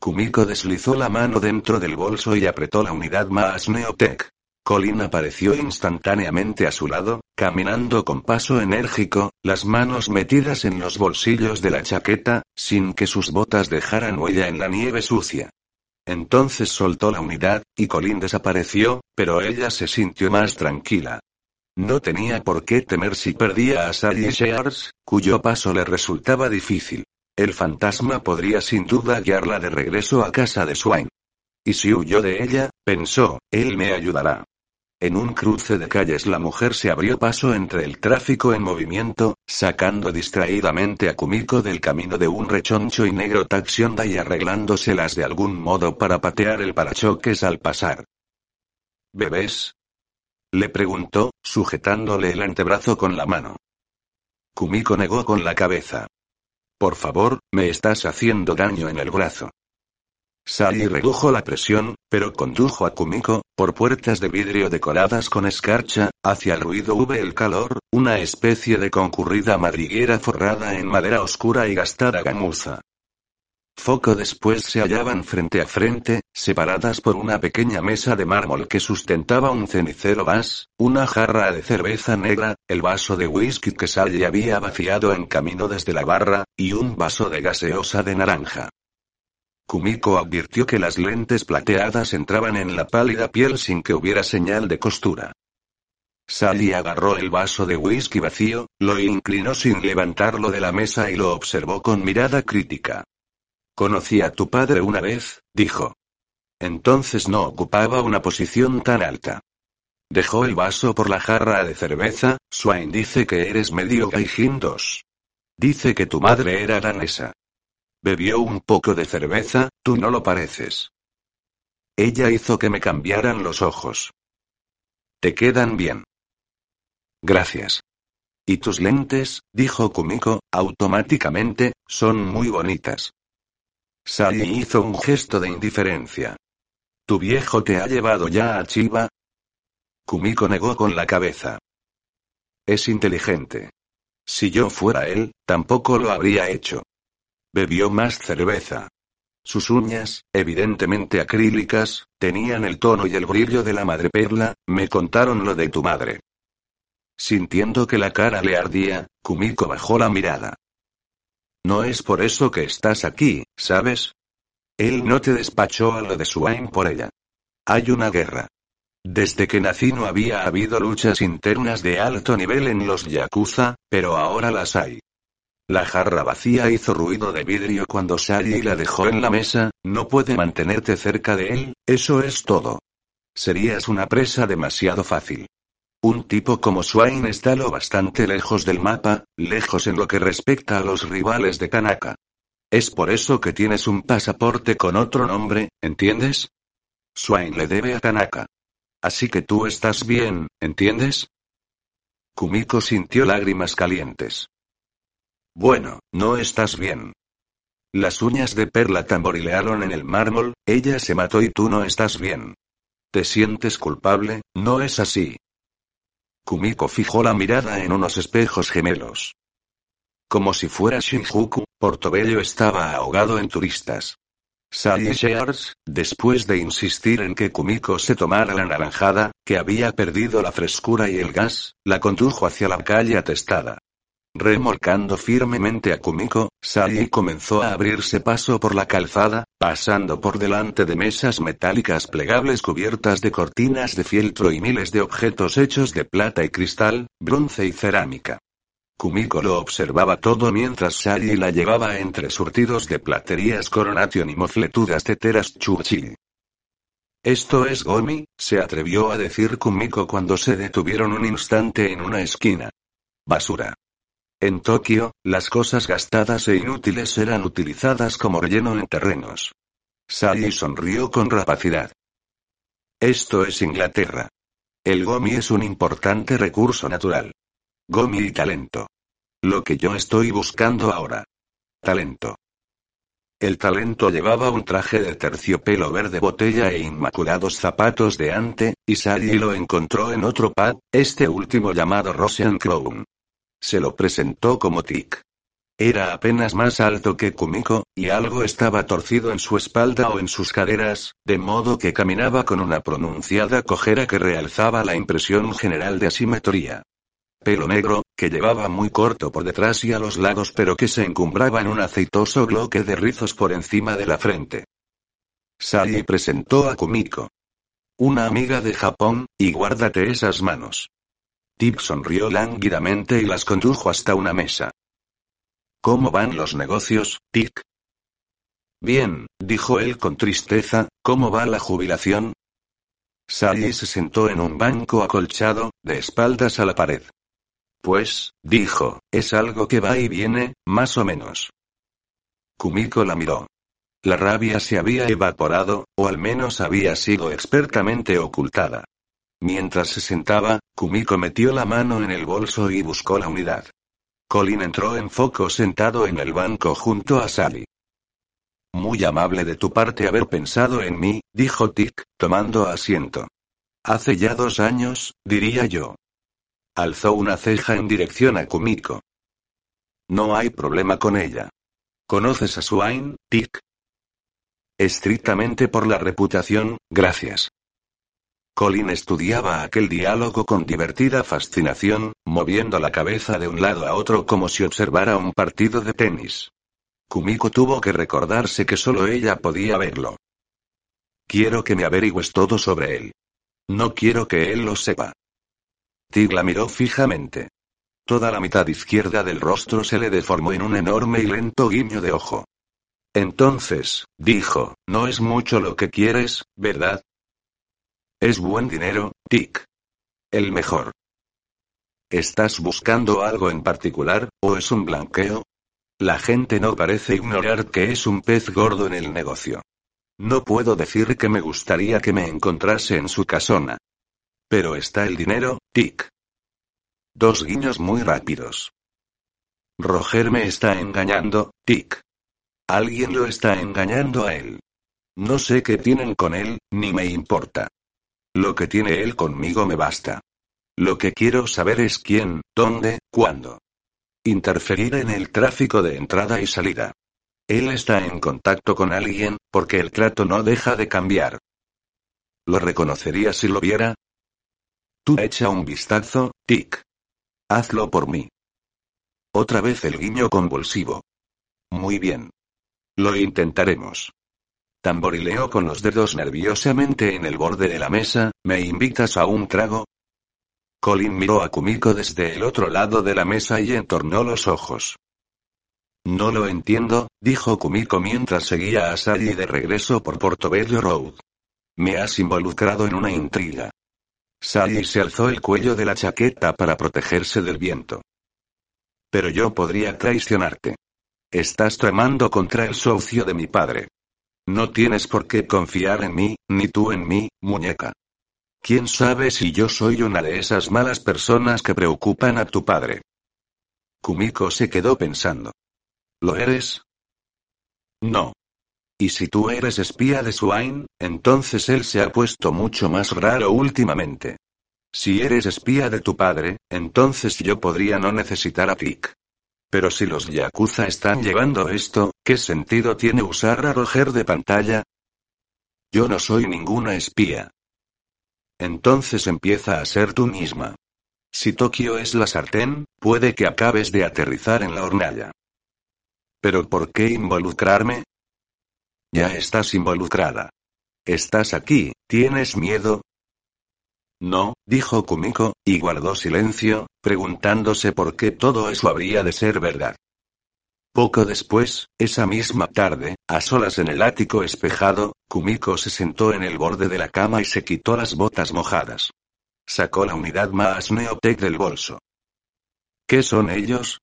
[SPEAKER 1] Kumiko deslizó la mano dentro del bolso y apretó la unidad más Neotech. Colin apareció instantáneamente a su lado, caminando con paso enérgico, las manos metidas en los bolsillos de la chaqueta, sin que sus botas dejaran huella en la nieve sucia. Entonces soltó la unidad, y Colin desapareció, pero ella se sintió más tranquila. No tenía por qué temer si perdía a Sally Shears, cuyo paso le resultaba difícil. El fantasma podría sin duda guiarla de regreso a casa de Swain. Y si huyó de ella, pensó, él me ayudará. En un cruce de calles la mujer se abrió paso entre el tráfico en movimiento, sacando distraídamente a Kumiko del camino de un rechoncho y negro taxi Honda y arreglándoselas de algún modo para patear el parachoques al pasar. ¿Bebés? Le preguntó, sujetándole el antebrazo con la mano. Kumiko negó con la cabeza. Por favor, me estás haciendo daño en el brazo. Sally redujo la presión, pero condujo a Kumiko, por puertas de vidrio decoradas con escarcha, hacia el ruido V el calor, una especie de concurrida madriguera forrada en madera oscura y gastada gamuza. Foco después se hallaban frente a frente, separadas por una pequeña mesa de mármol que sustentaba un cenicero gas, una jarra de cerveza negra, el vaso de whisky que Sally había vaciado en camino desde la barra, y un vaso de gaseosa de naranja. Kumiko advirtió que las lentes plateadas entraban en la pálida piel sin que hubiera señal de costura. Sally agarró el vaso de whisky vacío, lo inclinó sin levantarlo de la mesa y lo observó con mirada crítica. Conocí a tu padre una vez, dijo. Entonces no ocupaba una posición tan alta. Dejó el vaso por la jarra de cerveza, Swain dice que eres medio gaijin Dice que tu madre era danesa. Bebió un poco de cerveza, tú no lo pareces. Ella hizo que me cambiaran los ojos. Te quedan bien. Gracias. Y tus lentes, dijo Kumiko, automáticamente, son muy bonitas. Sally hizo un gesto de indiferencia. ¿Tu viejo te ha llevado ya a Chiva? Kumiko negó con la cabeza. Es inteligente. Si yo fuera él, tampoco lo habría hecho. Bebió más cerveza. Sus uñas, evidentemente acrílicas, tenían el tono y el brillo de la madreperla, me contaron lo de tu madre. Sintiendo que la cara le ardía, Kumiko bajó la mirada. No es por eso que estás aquí, ¿sabes? Él no te despachó a lo de Swain por ella. Hay una guerra. Desde que nací no había habido luchas internas de alto nivel en los Yakuza, pero ahora las hay. La jarra vacía hizo ruido de vidrio cuando Sally la dejó en la mesa, no puede mantenerte cerca de él, eso es todo. Serías una presa demasiado fácil. Un tipo como Swain está lo bastante lejos del mapa, lejos en lo que respecta a los rivales de Tanaka. Es por eso que tienes un pasaporte con otro nombre, ¿entiendes? Swain le debe a Tanaka. Así que tú estás bien, ¿entiendes? Kumiko sintió lágrimas calientes. Bueno, no estás bien. Las uñas de perla tamborilearon en el mármol, ella se mató y tú no estás bien. ¿Te sientes culpable? No es así. Kumiko fijó la mirada en unos espejos gemelos. Como si fuera Shinjuku, Portobello estaba ahogado en turistas. Sally Shears, después de insistir en que Kumiko se tomara la naranjada, que había perdido la frescura y el gas, la condujo hacia la calle atestada. Remolcando firmemente a Kumiko, Sally comenzó a abrirse paso por la calzada, pasando por delante de mesas metálicas plegables cubiertas de cortinas de fieltro y miles de objetos hechos de plata y cristal, bronce y cerámica. Kumiko lo observaba todo mientras Sally la llevaba entre surtidos de platerías Coronation y mofletudas teteras Churchill. Esto es Gomi, se atrevió a decir Kumiko cuando se detuvieron un instante en una esquina. Basura. En Tokio, las cosas gastadas e inútiles eran utilizadas como relleno en terrenos. Sally sonrió con rapacidad. Esto es Inglaterra. El gomi es un importante recurso natural. Gomi y talento. Lo que yo estoy buscando ahora. Talento. El talento llevaba un traje de terciopelo verde botella e inmaculados zapatos de ante, y Sally lo encontró en otro pad, este último llamado Rosian Crown. Se lo presentó como Tic. Era apenas más alto que Kumiko, y algo estaba torcido en su espalda o en sus caderas, de modo que caminaba con una pronunciada cojera que realzaba la impresión general de asimetría. Pelo negro, que llevaba muy corto por detrás y a los lados pero que se encumbraba en un aceitoso bloque de rizos por encima de la frente. Sally presentó a Kumiko. Una amiga de Japón, y guárdate esas manos. Tip sonrió lánguidamente y las condujo hasta una mesa. ¿Cómo van los negocios, Tic? Bien, dijo él con tristeza, ¿cómo va la jubilación? Sally se sentó en un banco acolchado, de espaldas a la pared. Pues, dijo, es algo que va y viene, más o menos. Kumiko la miró. La rabia se había evaporado, o al menos había sido expertamente ocultada. Mientras se sentaba, Kumiko metió la mano en el bolso y buscó la unidad. Colin entró en foco sentado en el banco junto a Sally. Muy amable de tu parte haber pensado en mí, dijo Tick, tomando asiento. Hace ya dos años, diría yo. Alzó una ceja en dirección a Kumiko. No hay problema con ella. ¿Conoces a Swain, Tick? Estrictamente por la reputación, gracias. Colin estudiaba aquel diálogo con divertida fascinación, moviendo la cabeza de un lado a otro como si observara un partido de tenis. Kumiko tuvo que recordarse que solo ella podía verlo. Quiero que me averigües todo sobre él. No quiero que él lo sepa. Tig la miró fijamente. Toda la mitad izquierda del rostro se le deformó en un enorme y lento guiño de ojo. Entonces, dijo, no es mucho lo que quieres, ¿verdad? Es buen dinero, Tic. El mejor. ¿Estás buscando algo en particular, o es un blanqueo? La gente no parece ignorar que es un pez gordo en el negocio. No puedo decir que me gustaría que me encontrase en su casona. Pero está el dinero, tic. Dos guiños muy rápidos. Roger me está engañando, tic. Alguien lo está engañando a él. No sé qué tienen con él, ni me importa. Lo que tiene él conmigo me basta. Lo que quiero saber es quién, dónde, cuándo. Interferir en el tráfico de entrada y salida. Él está en contacto con alguien, porque el trato no deja de cambiar. ¿Lo reconocería si lo viera? Tú echa un vistazo, Tic. Hazlo por mí. Otra vez el guiño convulsivo. Muy bien. Lo intentaremos. Tamborileo con los dedos nerviosamente en el borde de la mesa, ¿me invitas a un trago? Colin miró a Kumiko desde el otro lado de la mesa y entornó los ojos. No lo entiendo, dijo Kumiko mientras seguía a Sally de regreso por Portobello Road. Me has involucrado en una intriga. Sally se alzó el cuello de la chaqueta para protegerse del viento. Pero yo podría traicionarte. Estás tramando contra el socio de mi padre. No tienes por qué confiar en mí, ni tú en mí, muñeca. ¿Quién sabe si yo soy una de esas malas personas que preocupan a tu padre? Kumiko se quedó pensando. ¿Lo eres? No. Y si tú eres espía de Swain, entonces él se ha puesto mucho más raro últimamente. Si eres espía de tu padre, entonces yo podría no necesitar a Tick. Pero si los Yakuza están llevando esto, ¿qué sentido tiene usar a Roger de pantalla? Yo no soy ninguna espía. Entonces empieza a ser tú misma. Si Tokio es la sartén, puede que acabes de aterrizar en la hornalla. ¿Pero por qué involucrarme? Ya estás involucrada. Estás aquí, ¿tienes miedo? No, dijo Kumiko, y guardó silencio, preguntándose por qué todo eso habría de ser verdad. Poco después, esa misma tarde, a solas en el ático espejado, Kumiko se sentó en el borde de la cama y se quitó las botas mojadas. Sacó la unidad más Neotech del bolso. ¿Qué son ellos?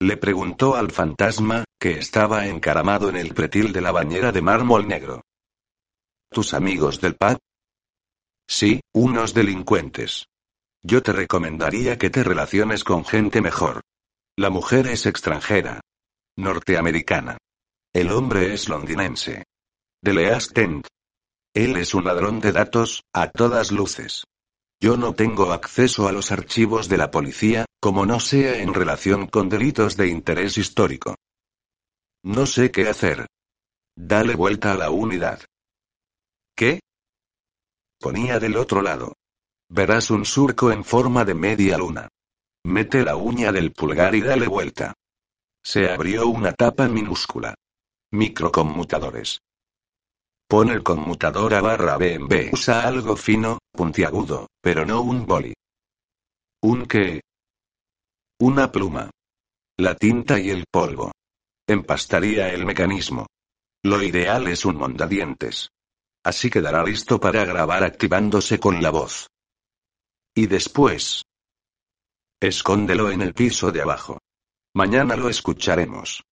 [SPEAKER 1] Le preguntó al fantasma, que estaba encaramado en el pretil de la bañera de mármol negro. ¿Tus amigos del pub? Sí, unos delincuentes. Yo te recomendaría que te relaciones con gente mejor. La mujer es extranjera. Norteamericana. El hombre es londinense. De Leas Tent. Él es un ladrón de datos, a todas luces. Yo no tengo acceso a los archivos de la policía, como no sea en relación con delitos de interés histórico. No sé qué hacer. Dale vuelta a la unidad. ¿Qué? Ponía del otro lado. Verás un surco en forma de media luna. Mete la uña del pulgar y dale vuelta. Se abrió una tapa minúscula. Microconmutadores. Pon el conmutador a barra B en B. Usa algo fino, puntiagudo, pero no un boli. ¿Un qué? Una pluma. La tinta y el polvo. Empastaría el mecanismo. Lo ideal es un mondadientes. Así quedará listo para grabar activándose con la voz. Y después. Escóndelo en el piso de abajo. Mañana lo escucharemos.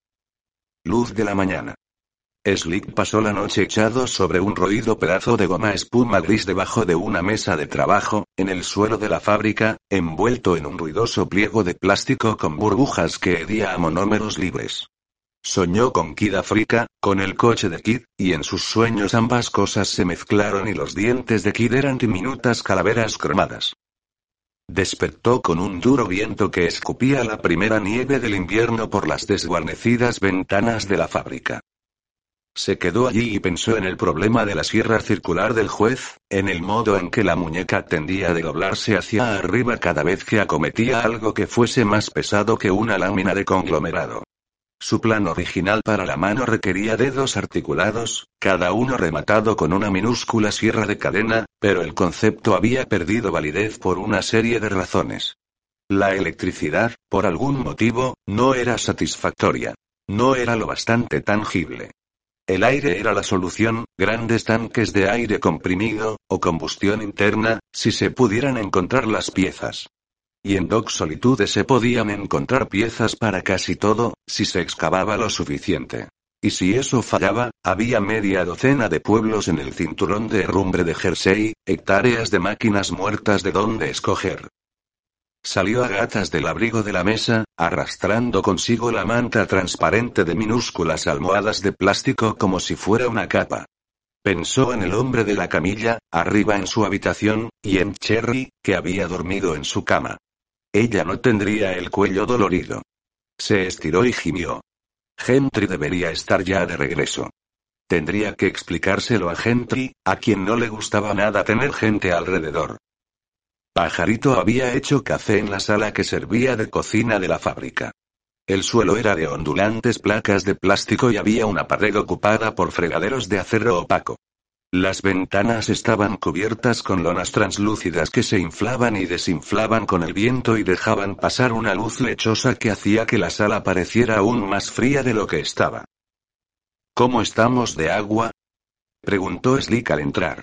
[SPEAKER 1] Luz de la mañana. Slick pasó la noche echado sobre un roído pedazo de goma espuma gris debajo de una mesa de trabajo, en el suelo de la fábrica, envuelto en un ruidoso pliego de plástico con burbujas que hedía a monómeros libres. Soñó con Kid Africa, con el coche de Kid, y en sus sueños ambas cosas se mezclaron y los dientes de Kid eran diminutas calaveras cromadas. Despertó con un duro viento que escupía la primera nieve del invierno por las desguarnecidas ventanas de la fábrica. Se quedó allí y pensó en el problema de la sierra circular del juez, en el modo en que la muñeca tendía de doblarse hacia arriba cada vez que acometía algo que fuese más pesado que una lámina de conglomerado. Su plan original para la mano requería dedos articulados, cada uno rematado con una minúscula sierra de cadena, pero el concepto había perdido validez por una serie de razones. La electricidad, por algún motivo, no era satisfactoria. No era lo bastante tangible. El aire era la solución, grandes tanques de aire comprimido, o combustión interna, si se pudieran encontrar las piezas. Y en Doc Solitude se podían encontrar piezas para casi todo, si se excavaba lo suficiente. Y si eso fallaba, había media docena de pueblos en el cinturón de herrumbre de Jersey, hectáreas de máquinas muertas de donde escoger. Salió a gatas del abrigo de la mesa, arrastrando consigo la manta transparente de minúsculas almohadas de plástico como si fuera una capa. Pensó en el hombre de la camilla, arriba en su habitación, y en Cherry, que había dormido en su cama. Ella no tendría el cuello dolorido. Se estiró y gimió. Gentry debería estar ya de regreso. Tendría que explicárselo a Gentry, a quien no le gustaba nada tener gente alrededor. Pajarito había hecho café en la sala que servía de cocina de la fábrica. El suelo era de ondulantes placas de plástico y había una pared ocupada por fregaderos de acero opaco. Las ventanas estaban cubiertas con lonas translúcidas que se inflaban y desinflaban con el viento y dejaban pasar una luz lechosa que hacía que la sala pareciera aún más fría de lo que estaba. ¿Cómo estamos de agua? preguntó Slick al entrar.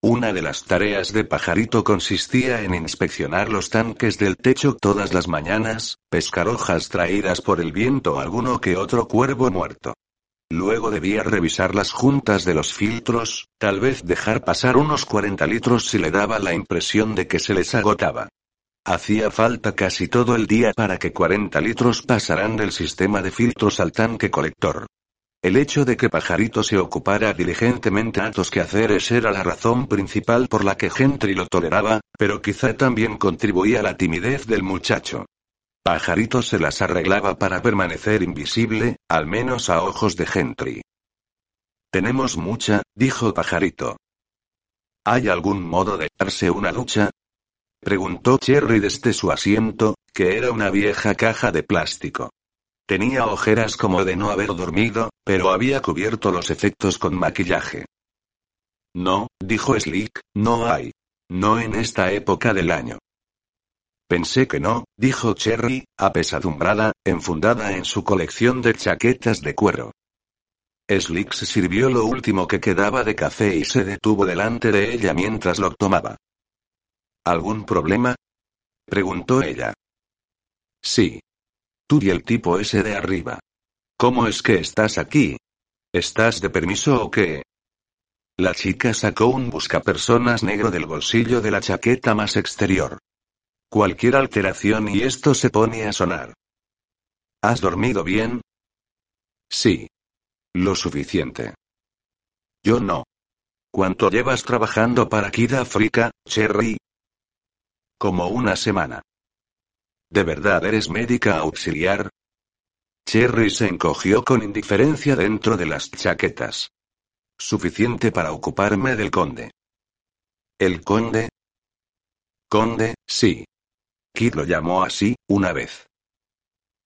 [SPEAKER 1] Una de las tareas de Pajarito consistía en inspeccionar los tanques del techo todas las mañanas, pescar hojas traídas por el viento alguno que otro cuervo muerto. Luego debía revisar las juntas de los filtros, tal vez dejar pasar unos 40 litros si le daba la impresión de que se les agotaba. Hacía falta casi todo el día para que 40 litros pasaran del sistema de filtros al tanque colector. El hecho de que Pajarito se ocupara diligentemente a que quehaceres era la razón principal por la que Gentry lo toleraba, pero quizá también contribuía a la timidez del muchacho. Pajarito se las arreglaba para permanecer invisible, al menos a ojos de Gentry. Tenemos mucha, dijo Pajarito. ¿Hay algún modo de darse una ducha? Preguntó Cherry desde su asiento, que era una vieja caja de plástico. Tenía ojeras como de no haber dormido, pero había cubierto los efectos con maquillaje. No, dijo Slick, no hay. No en esta época del año. Pensé que no, dijo Cherry, apesadumbrada, enfundada en su colección de chaquetas de cuero. Slick se sirvió lo último que quedaba de café y se detuvo delante de ella mientras lo tomaba. ¿Algún problema? preguntó ella. Sí. Tú y el tipo ese de arriba. ¿Cómo es que estás aquí? ¿Estás de permiso o qué? La chica sacó un buscapersonas negro del bolsillo de la chaqueta más exterior. Cualquier alteración y esto se pone a sonar. ¿Has dormido bien? Sí. Lo suficiente. Yo no. ¿Cuánto llevas trabajando para Kid Africa, Cherry? Como una semana. ¿De verdad eres médica auxiliar? Cherry se encogió con indiferencia dentro de las chaquetas. Suficiente para ocuparme del conde. ¿El conde? Conde, sí. Kid lo llamó así, una vez.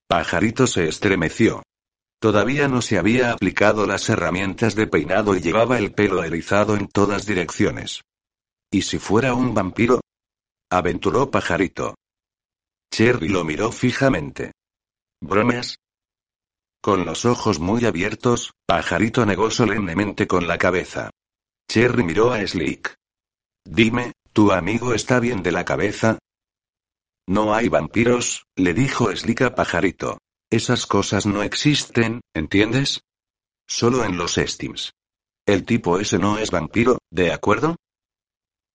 [SPEAKER 1] Pajarito se estremeció. Todavía no se había aplicado las herramientas de peinado y llevaba el pelo erizado en todas direcciones. ¿Y si fuera un vampiro? Aventuró Pajarito. Cherry lo miró fijamente. ¿Bromas? Con los ojos muy abiertos, Pajarito negó solemnemente con la cabeza. Cherry miró a Slick. Dime, ¿tu amigo está bien de la cabeza? No hay vampiros, le dijo Slick a Pajarito. Esas cosas no existen, ¿entiendes? Solo en los Estims. El tipo ese no es vampiro, ¿de acuerdo?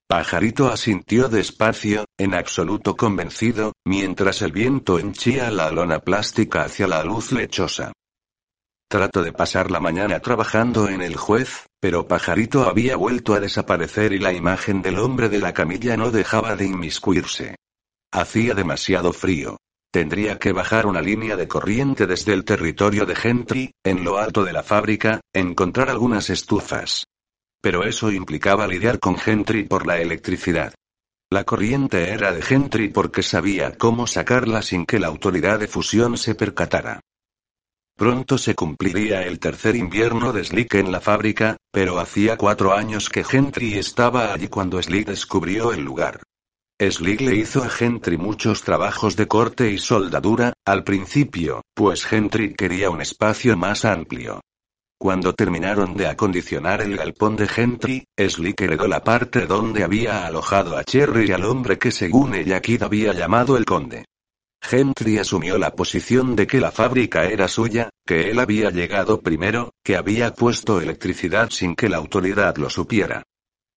[SPEAKER 1] Pajarito asintió despacio, en absoluto convencido, mientras el viento henchía la lona plástica hacia la luz lechosa. Trato de pasar la mañana trabajando en el juez, pero Pajarito había vuelto a desaparecer y la imagen del hombre de la camilla no dejaba de inmiscuirse. Hacía demasiado frío. Tendría que bajar una línea de corriente desde el territorio de Gentry, en lo alto de la fábrica, encontrar algunas estufas. Pero eso implicaba lidiar con Gentry por la electricidad. La corriente era de Gentry porque sabía cómo sacarla sin que la autoridad de fusión se percatara. Pronto se cumpliría el tercer invierno de Slick en la fábrica, pero hacía cuatro años que Gentry estaba allí cuando Slick descubrió el lugar. Slick le hizo a Gentry muchos trabajos de corte y soldadura, al principio, pues Gentry quería un espacio más amplio. Cuando terminaron de acondicionar el galpón de Gentry, Slick heredó la parte donde había alojado a Cherry y al hombre que según ella Kid había llamado el conde. Gentry asumió la posición de que la fábrica era suya, que él había llegado primero, que había puesto electricidad sin que la autoridad lo supiera.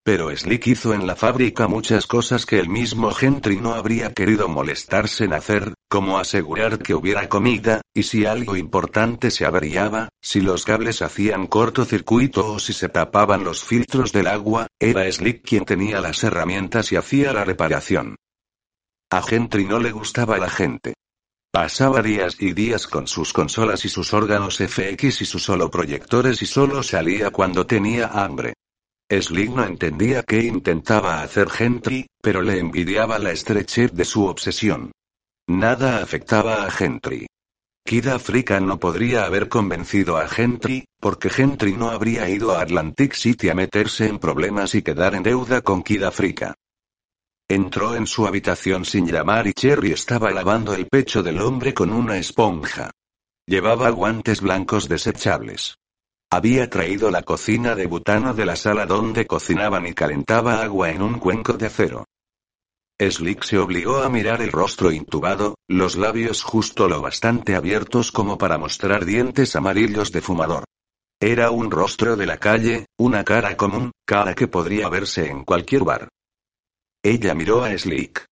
[SPEAKER 1] Pero Slick hizo en la fábrica muchas cosas que el mismo Gentry no habría querido molestarse en hacer, como asegurar que hubiera comida, y si algo importante se averiaba, si los cables hacían cortocircuito o si se tapaban los filtros del agua, era Slick quien tenía las herramientas y hacía la reparación. A Gentry no le gustaba la gente. Pasaba días y días con sus consolas y sus órganos FX y sus holoproyectores y solo salía cuando tenía hambre. Slick no entendía qué intentaba hacer Gentry, pero le envidiaba la estrechez de su obsesión. Nada afectaba a Gentry. Kid Africa no podría haber convencido a Gentry, porque Gentry no habría ido a Atlantic City a meterse en problemas y quedar en deuda con Kid Africa. Entró en su habitación sin llamar y Cherry estaba lavando el pecho del hombre con una esponja. Llevaba guantes blancos desechables. Había traído la cocina de butano de la sala donde cocinaban y calentaba agua en un cuenco de acero. Slick se obligó a mirar el rostro intubado, los labios justo lo bastante abiertos como para mostrar dientes amarillos de fumador. Era un rostro de la calle, una cara común, cara que podría verse en cualquier bar. Ella miró a Slick.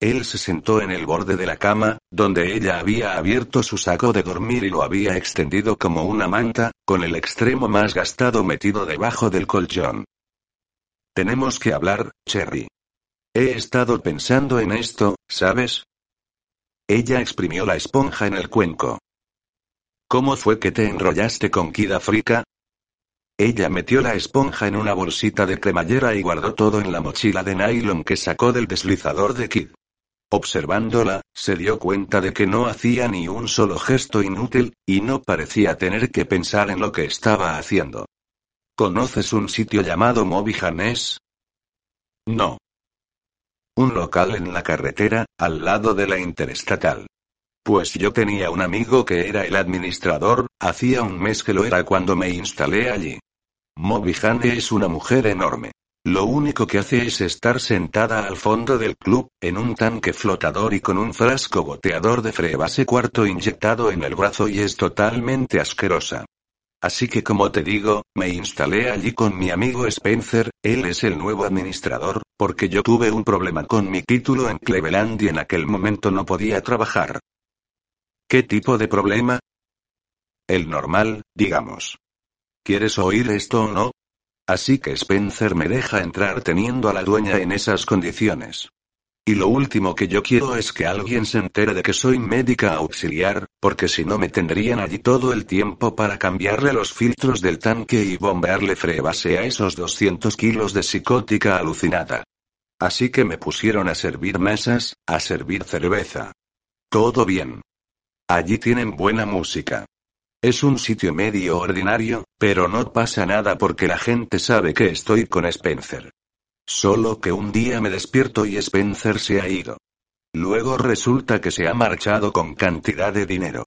[SPEAKER 1] Él se sentó en el borde de la cama, donde ella había abierto su saco de dormir y lo había extendido como una manta, con el extremo más gastado metido debajo del colchón. Tenemos que hablar, Cherry. He estado pensando en esto, ¿sabes? Ella exprimió la esponja en el cuenco. ¿Cómo fue que te enrollaste con Kid Africa? Ella metió la esponja en una bolsita de cremallera y guardó todo en la mochila de nylon que sacó del deslizador de Kid. Observándola, se dio cuenta de que no hacía ni un solo gesto inútil, y no parecía tener que pensar en lo que estaba haciendo. ¿Conoces un sitio llamado Movijanes? No. Un local en la carretera, al lado de la interestatal. Pues yo tenía un amigo que era el administrador, hacía un mes que lo era cuando me instalé allí. Movijane es una mujer enorme. Lo único que hace es estar sentada al fondo del club, en un tanque flotador y con un frasco goteador de frebase cuarto inyectado en el brazo y es totalmente asquerosa. Así que como te digo, me instalé allí con mi amigo Spencer, él es el nuevo administrador, porque yo tuve un problema con mi título en Cleveland y en aquel momento no podía trabajar. ¿Qué tipo de problema? El normal, digamos. ¿Quieres oír esto o no? Así que Spencer me deja entrar teniendo a la dueña en esas condiciones. Y lo último que yo quiero es que alguien se entere de que soy médica auxiliar, porque si no me tendrían allí todo el tiempo para cambiarle los filtros del tanque y bombearle frebase a esos 200 kilos de psicótica alucinada. Así que me pusieron a servir mesas, a servir cerveza. Todo bien. Allí tienen buena música. Es un sitio medio ordinario, pero no pasa nada porque la gente sabe que estoy con Spencer. Solo que un día me despierto y Spencer se ha ido. Luego resulta que se ha marchado con cantidad de dinero.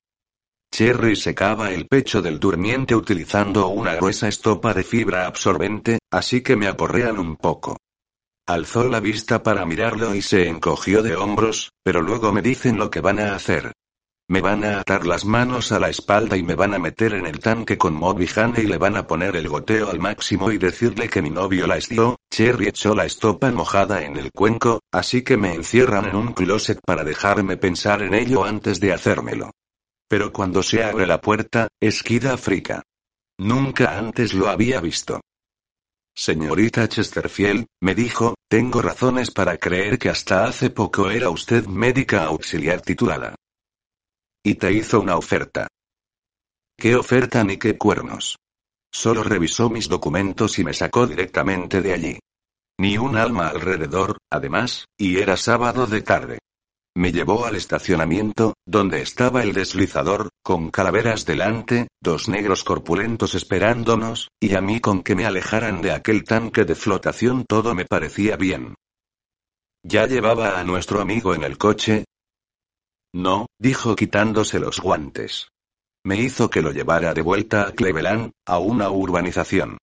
[SPEAKER 1] Cherry secaba el pecho del durmiente utilizando una gruesa estopa de fibra absorbente, así que me aporrean un poco. Alzó la vista para mirarlo y se encogió de hombros, pero luego me dicen lo que van a hacer. Me van a atar las manos a la espalda y me van a meter en el tanque con Moby y le van a poner el goteo al máximo y decirle que mi novio la estió. Cherry echó la estopa mojada en el cuenco, así que me encierran en un closet para dejarme pensar en ello antes de hacérmelo. Pero cuando se abre la puerta, es Kid Africa. Nunca antes lo había visto. Señorita Chesterfield, me dijo, tengo razones para creer que hasta hace poco era usted médica auxiliar titulada. Y te hizo una oferta. ¿Qué oferta ni qué cuernos? Solo revisó mis documentos y me sacó directamente de allí. Ni un alma alrededor, además, y era sábado de tarde. Me llevó al estacionamiento, donde estaba el deslizador, con calaveras delante, dos negros corpulentos esperándonos, y a mí con que me alejaran de aquel tanque de flotación todo me parecía bien. ¿Ya llevaba a nuestro amigo en el coche? No, dijo quitándose los guantes. Me hizo que lo llevara de vuelta a Cleveland, a una urbanización.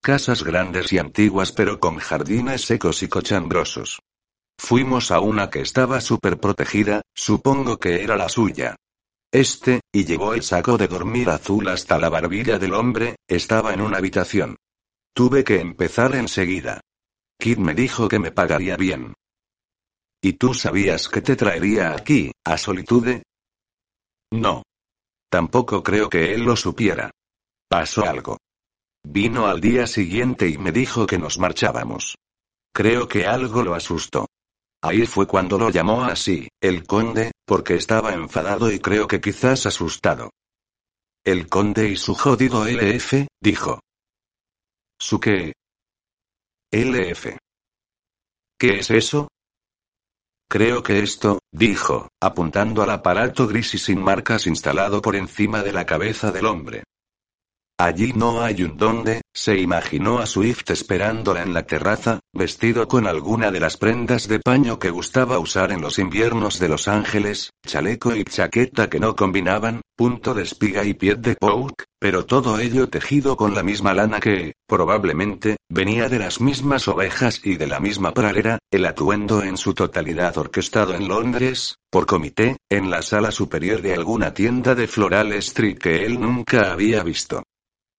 [SPEAKER 1] Casas grandes y antiguas pero con jardines secos y cochambrosos. Fuimos a una que estaba súper protegida, supongo que era la suya. Este, y llevó el saco de dormir azul hasta la barbilla del hombre, estaba en una habitación. Tuve que empezar enseguida. Kid me dijo que me pagaría bien. ¿Y tú sabías que te traería aquí, a Solitude? No. Tampoco creo que él lo supiera. Pasó algo. Vino al día siguiente y me dijo que nos marchábamos. Creo que algo lo asustó. Ahí fue cuando lo llamó así, el conde, porque estaba enfadado y creo que quizás asustado. El conde y su jodido LF, dijo. ¿Su qué? LF. ¿Qué es eso? Creo que esto, dijo, apuntando al aparato gris y sin marcas instalado por encima de la cabeza del hombre. Allí no hay un dónde, se imaginó a Swift esperándola en la terraza, vestido con alguna de las prendas de paño que gustaba usar en los inviernos de Los Ángeles, chaleco y chaqueta que no combinaban, punto de espiga y piel de pouk, pero todo ello tejido con la misma lana que, probablemente, venía de las mismas ovejas y de la misma pralera, el atuendo en su totalidad orquestado en Londres, por comité, en la sala superior de alguna tienda de Floral Street que él nunca había visto.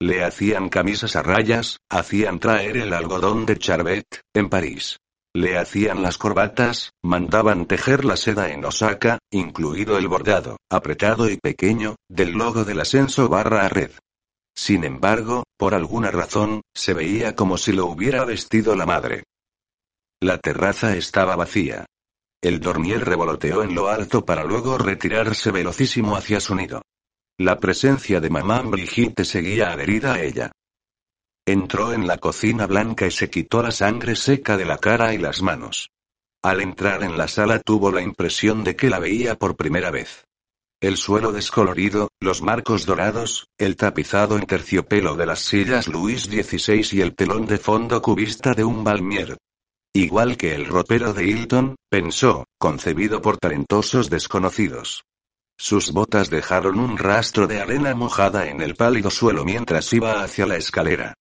[SPEAKER 1] Le hacían camisas a rayas, hacían traer el algodón de Charbet, en París. Le hacían las corbatas, mandaban tejer la seda en Osaka, incluido el bordado, apretado y pequeño, del logo del ascenso barra red. Sin embargo, por alguna razón, se veía como si lo hubiera vestido la madre. La terraza estaba vacía. El dormier revoloteó en lo alto para luego retirarse velocísimo hacia su nido. La presencia de mamá Brigitte seguía adherida a ella. Entró en la cocina blanca y se quitó la sangre seca de la cara y las manos. Al entrar en la sala tuvo la impresión de que la veía por primera vez. El suelo descolorido, los marcos dorados, el tapizado en terciopelo de las sillas Luis XVI y el telón de fondo cubista de un Balmier. Igual que el ropero de Hilton, pensó, concebido por talentosos desconocidos. Sus botas dejaron un rastro de arena mojada en el pálido suelo mientras iba hacia la escalera.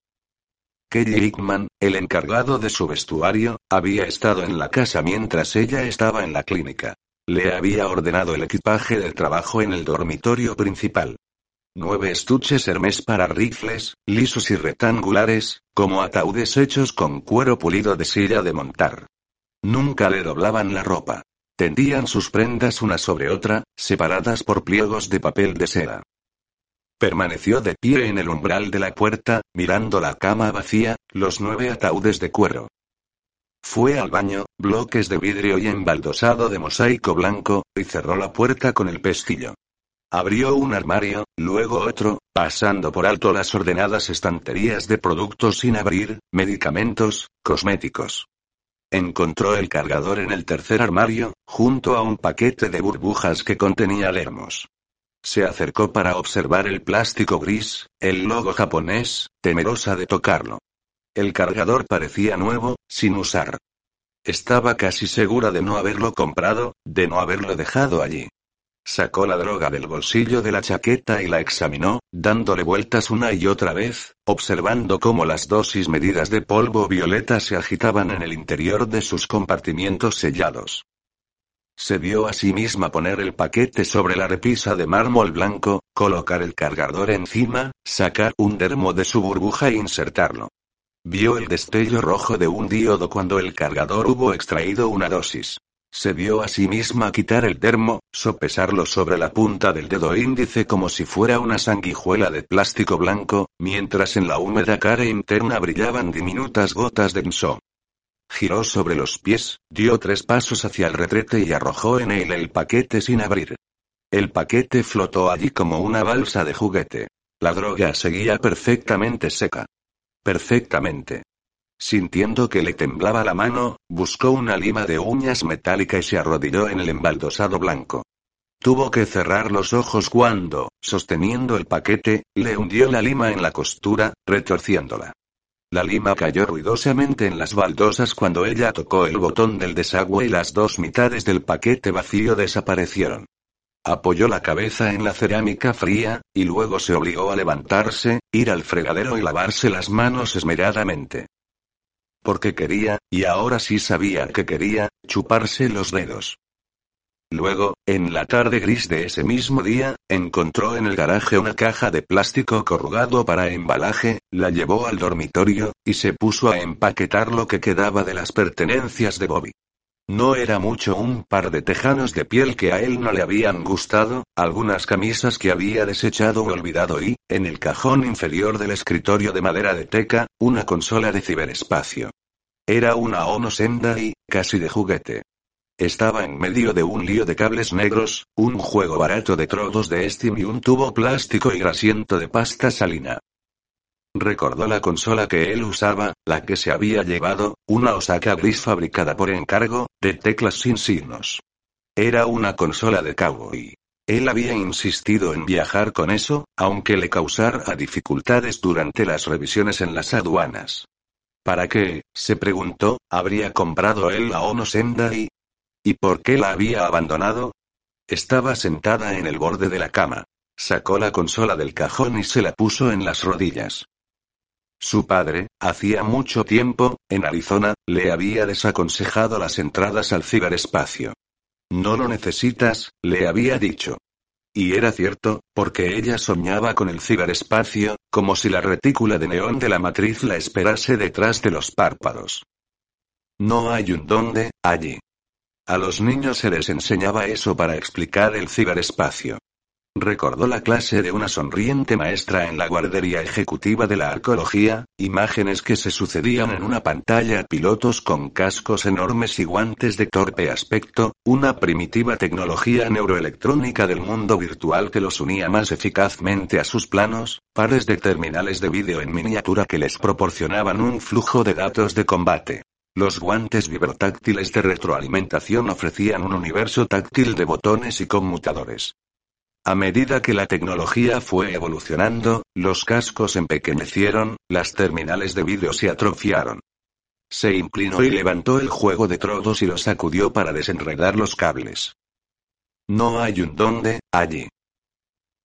[SPEAKER 1] Kelly Hickman, el encargado de su vestuario, había estado en la casa mientras ella estaba en la clínica. Le había ordenado el equipaje de trabajo en el dormitorio principal. Nueve estuches Hermes para rifles, lisos y rectangulares, como ataúdes hechos con cuero pulido de silla de montar. Nunca le doblaban la ropa. Tendían sus prendas una sobre otra, separadas por pliegos de papel de seda. Permaneció de pie en el umbral de la puerta, mirando la cama vacía, los nueve ataúdes de cuero. Fue al baño, bloques de vidrio y embaldosado de mosaico blanco, y cerró la puerta con el pestillo. Abrió un armario, luego otro, pasando por alto las ordenadas estanterías de productos sin abrir, medicamentos, cosméticos. Encontró el cargador en el tercer armario, junto a un paquete de burbujas que contenía lermos. Se acercó para observar el plástico gris, el logo japonés, temerosa de tocarlo. El cargador parecía nuevo, sin usar. Estaba casi segura de no haberlo comprado, de no haberlo dejado allí. Sacó la droga del bolsillo de la chaqueta y la examinó, dándole vueltas una y otra vez, observando cómo las dosis medidas de polvo violeta se agitaban en el interior de sus compartimientos sellados. Se vio a sí misma poner el paquete sobre la repisa de mármol blanco, colocar el cargador encima, sacar un dermo de su burbuja e insertarlo. Vio el destello rojo de un diodo cuando el cargador hubo extraído una dosis. Se vio a sí misma quitar el termo, sopesarlo sobre la punta del dedo índice como si fuera una sanguijuela de plástico blanco, mientras en la húmeda cara interna brillaban diminutas gotas de ensó. Giró sobre los pies, dio tres pasos hacia el retrete y arrojó en él el paquete sin abrir. El paquete flotó allí como una balsa de juguete. La droga seguía perfectamente seca. Perfectamente. Sintiendo que le temblaba la mano, buscó una lima de uñas metálica y se arrodilló en el embaldosado blanco. Tuvo que cerrar los ojos cuando, sosteniendo el paquete, le hundió la lima en la costura, retorciéndola. La lima cayó ruidosamente en las baldosas cuando ella tocó el botón del desagüe y las dos mitades del paquete vacío desaparecieron. Apoyó la cabeza en la cerámica fría, y luego se obligó a levantarse, ir al fregadero y lavarse las manos esmeradamente. Porque quería, y ahora sí sabía que quería, chuparse los dedos. Luego, en la tarde gris de ese mismo día, encontró en el garaje una caja de plástico corrugado para embalaje, la llevó al dormitorio, y se puso a empaquetar lo que quedaba de las pertenencias de Bobby. No era mucho un par de tejanos de piel que a él no le habían gustado, algunas camisas que había desechado o olvidado y, en el cajón inferior del escritorio de madera de teca, una consola de ciberespacio. Era una Ono Sendai, casi de juguete. Estaba en medio de un lío de cables negros, un juego barato de trozos de Steam y un tubo plástico y grasiento de pasta salina. Recordó la consola que él usaba, la que se había llevado, una Osaka gris fabricada por encargo, de teclas sin signos. Era una consola de cowboy. Él había insistido en viajar con eso, aunque le causara dificultades durante las revisiones en las aduanas. ¿Para qué? se preguntó, habría comprado él la Ono Sendai. ¿Y por qué la había abandonado? Estaba sentada en el borde de la cama. Sacó la consola del cajón y se la puso en las rodillas. Su padre, hacía mucho tiempo, en Arizona, le había desaconsejado las entradas al ciberespacio. No lo necesitas, le había dicho. Y era cierto, porque ella soñaba con el ciberespacio, como si la retícula de neón de la matriz la esperase detrás de los párpados. No hay un dónde, allí. A los niños se les enseñaba eso para explicar el ciberespacio. Recordó la clase de una sonriente maestra en la guardería ejecutiva de la arqueología, imágenes que se sucedían en una pantalla, pilotos con cascos enormes y guantes de torpe aspecto, una primitiva tecnología neuroelectrónica del mundo virtual que los unía más eficazmente a sus planos, pares de terminales de vídeo en miniatura que les proporcionaban un flujo de datos de combate. Los guantes vibrotáctiles de retroalimentación ofrecían un universo táctil de botones y conmutadores. A medida que la tecnología fue evolucionando, los cascos empequeñecieron, las terminales de vídeo se atrofiaron. Se inclinó y levantó el juego de trozos y lo sacudió para desenredar los cables. No hay un dónde, allí.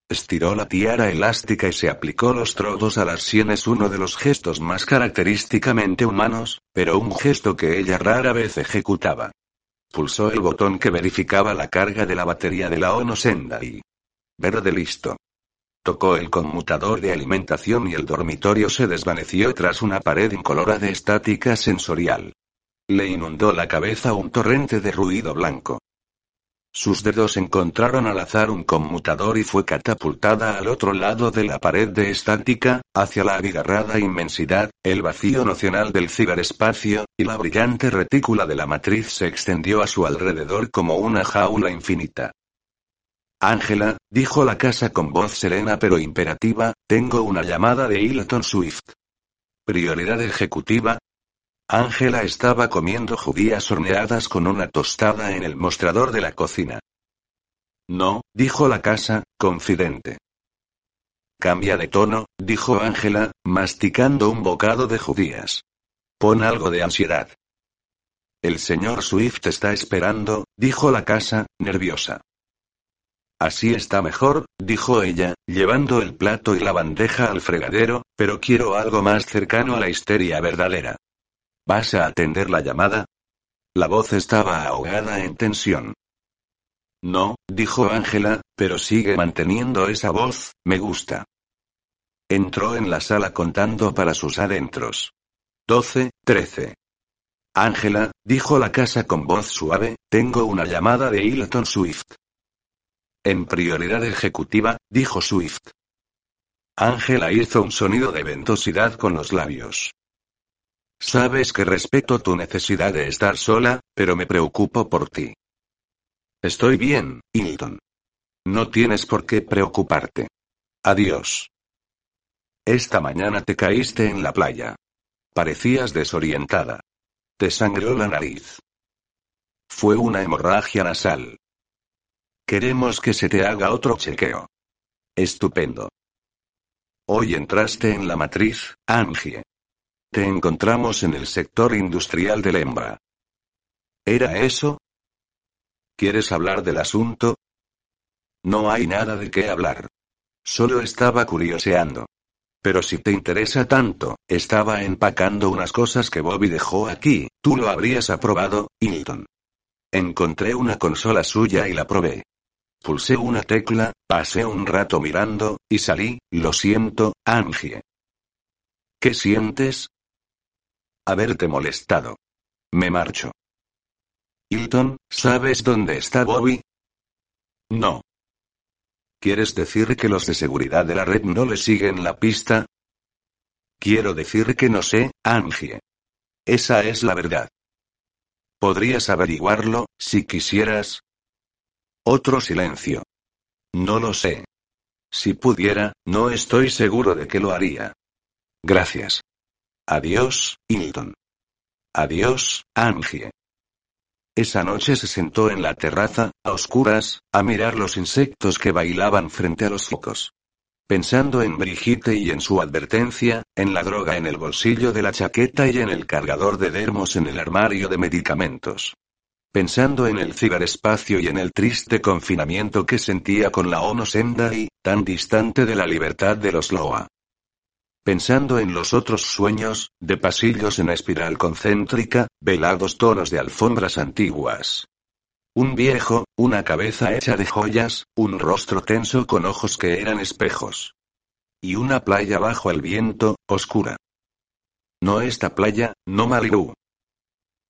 [SPEAKER 1] Estiró la tiara elástica y se aplicó los trozos a las sienes, uno de los gestos más característicamente humanos, pero un gesto que ella rara vez ejecutaba. Pulsó el botón que verificaba la carga de la batería de la Ono Sendai. Verde listo. Tocó el conmutador de alimentación y el dormitorio se desvaneció tras una pared incolora de estática sensorial. Le inundó la cabeza un torrente de ruido blanco. Sus dedos encontraron al azar un conmutador y fue catapultada al otro lado de la pared de estática, hacia la abigarrada inmensidad, el vacío nocional del ciberespacio, y la brillante retícula de la matriz se extendió a su alrededor como una jaula infinita. Ángela, dijo la casa con voz serena pero imperativa, tengo una llamada de Hilton Swift. Prioridad ejecutiva. Ángela estaba comiendo judías horneadas con una tostada en el mostrador de la cocina. No, dijo la casa, confidente. Cambia de tono, dijo Ángela, masticando un bocado de judías. Pon algo de ansiedad. El señor Swift está esperando, dijo la casa, nerviosa. Así está mejor, dijo ella, llevando el plato y la bandeja al fregadero, pero quiero algo más cercano a la histeria verdadera. ¿Vas a atender la llamada? La voz estaba ahogada en tensión. No, dijo Ángela, pero sigue manteniendo esa voz, me gusta. Entró en la sala contando para sus adentros. Doce, trece. Ángela, dijo la casa con voz suave, tengo una llamada de Hilton Swift. En prioridad ejecutiva, dijo Swift. Ángela hizo un sonido de ventosidad con los labios. Sabes que respeto tu necesidad de estar sola, pero me preocupo por ti. Estoy bien, Hilton. No tienes por qué preocuparte. Adiós. Esta mañana te caíste en la playa. Parecías desorientada. Te sangró la nariz. Fue una hemorragia nasal. Queremos que se te haga otro chequeo. Estupendo. Hoy entraste en la matriz, Angie. Te encontramos en el sector industrial de Lembra. ¿Era eso? ¿Quieres hablar del asunto? No hay nada de qué hablar. Solo estaba curioseando. Pero si te interesa tanto, estaba empacando unas cosas que Bobby dejó aquí, tú lo habrías aprobado, Hilton. Encontré una consola suya y la probé. Pulsé una tecla, pasé un rato mirando, y salí, lo siento, Angie. ¿Qué sientes? Haberte molestado. Me marcho. Hilton, ¿sabes dónde está Bobby? No. ¿Quieres decir que los de seguridad de la red no le siguen la pista? Quiero decir que no sé, Angie. Esa es la verdad. ¿Podrías averiguarlo, si quisieras? Otro silencio. No lo sé. Si pudiera, no estoy seguro de que lo haría. Gracias. Adiós, Hilton. Adiós, Angie. Esa noche se sentó en la terraza, a oscuras, a mirar los insectos que bailaban frente a los focos. Pensando en Brigitte y en su advertencia, en la droga en el bolsillo de la chaqueta y en el cargador de dermos en el armario de medicamentos pensando en el ciberespacio y en el triste confinamiento que sentía con la ONU y, tan distante de la libertad de los Loa. Pensando en los otros sueños, de pasillos en espiral concéntrica, velados tonos de alfombras antiguas. Un viejo, una cabeza hecha de joyas, un rostro tenso con ojos que eran espejos. Y una playa bajo el viento, oscura. No esta playa, no Malibu.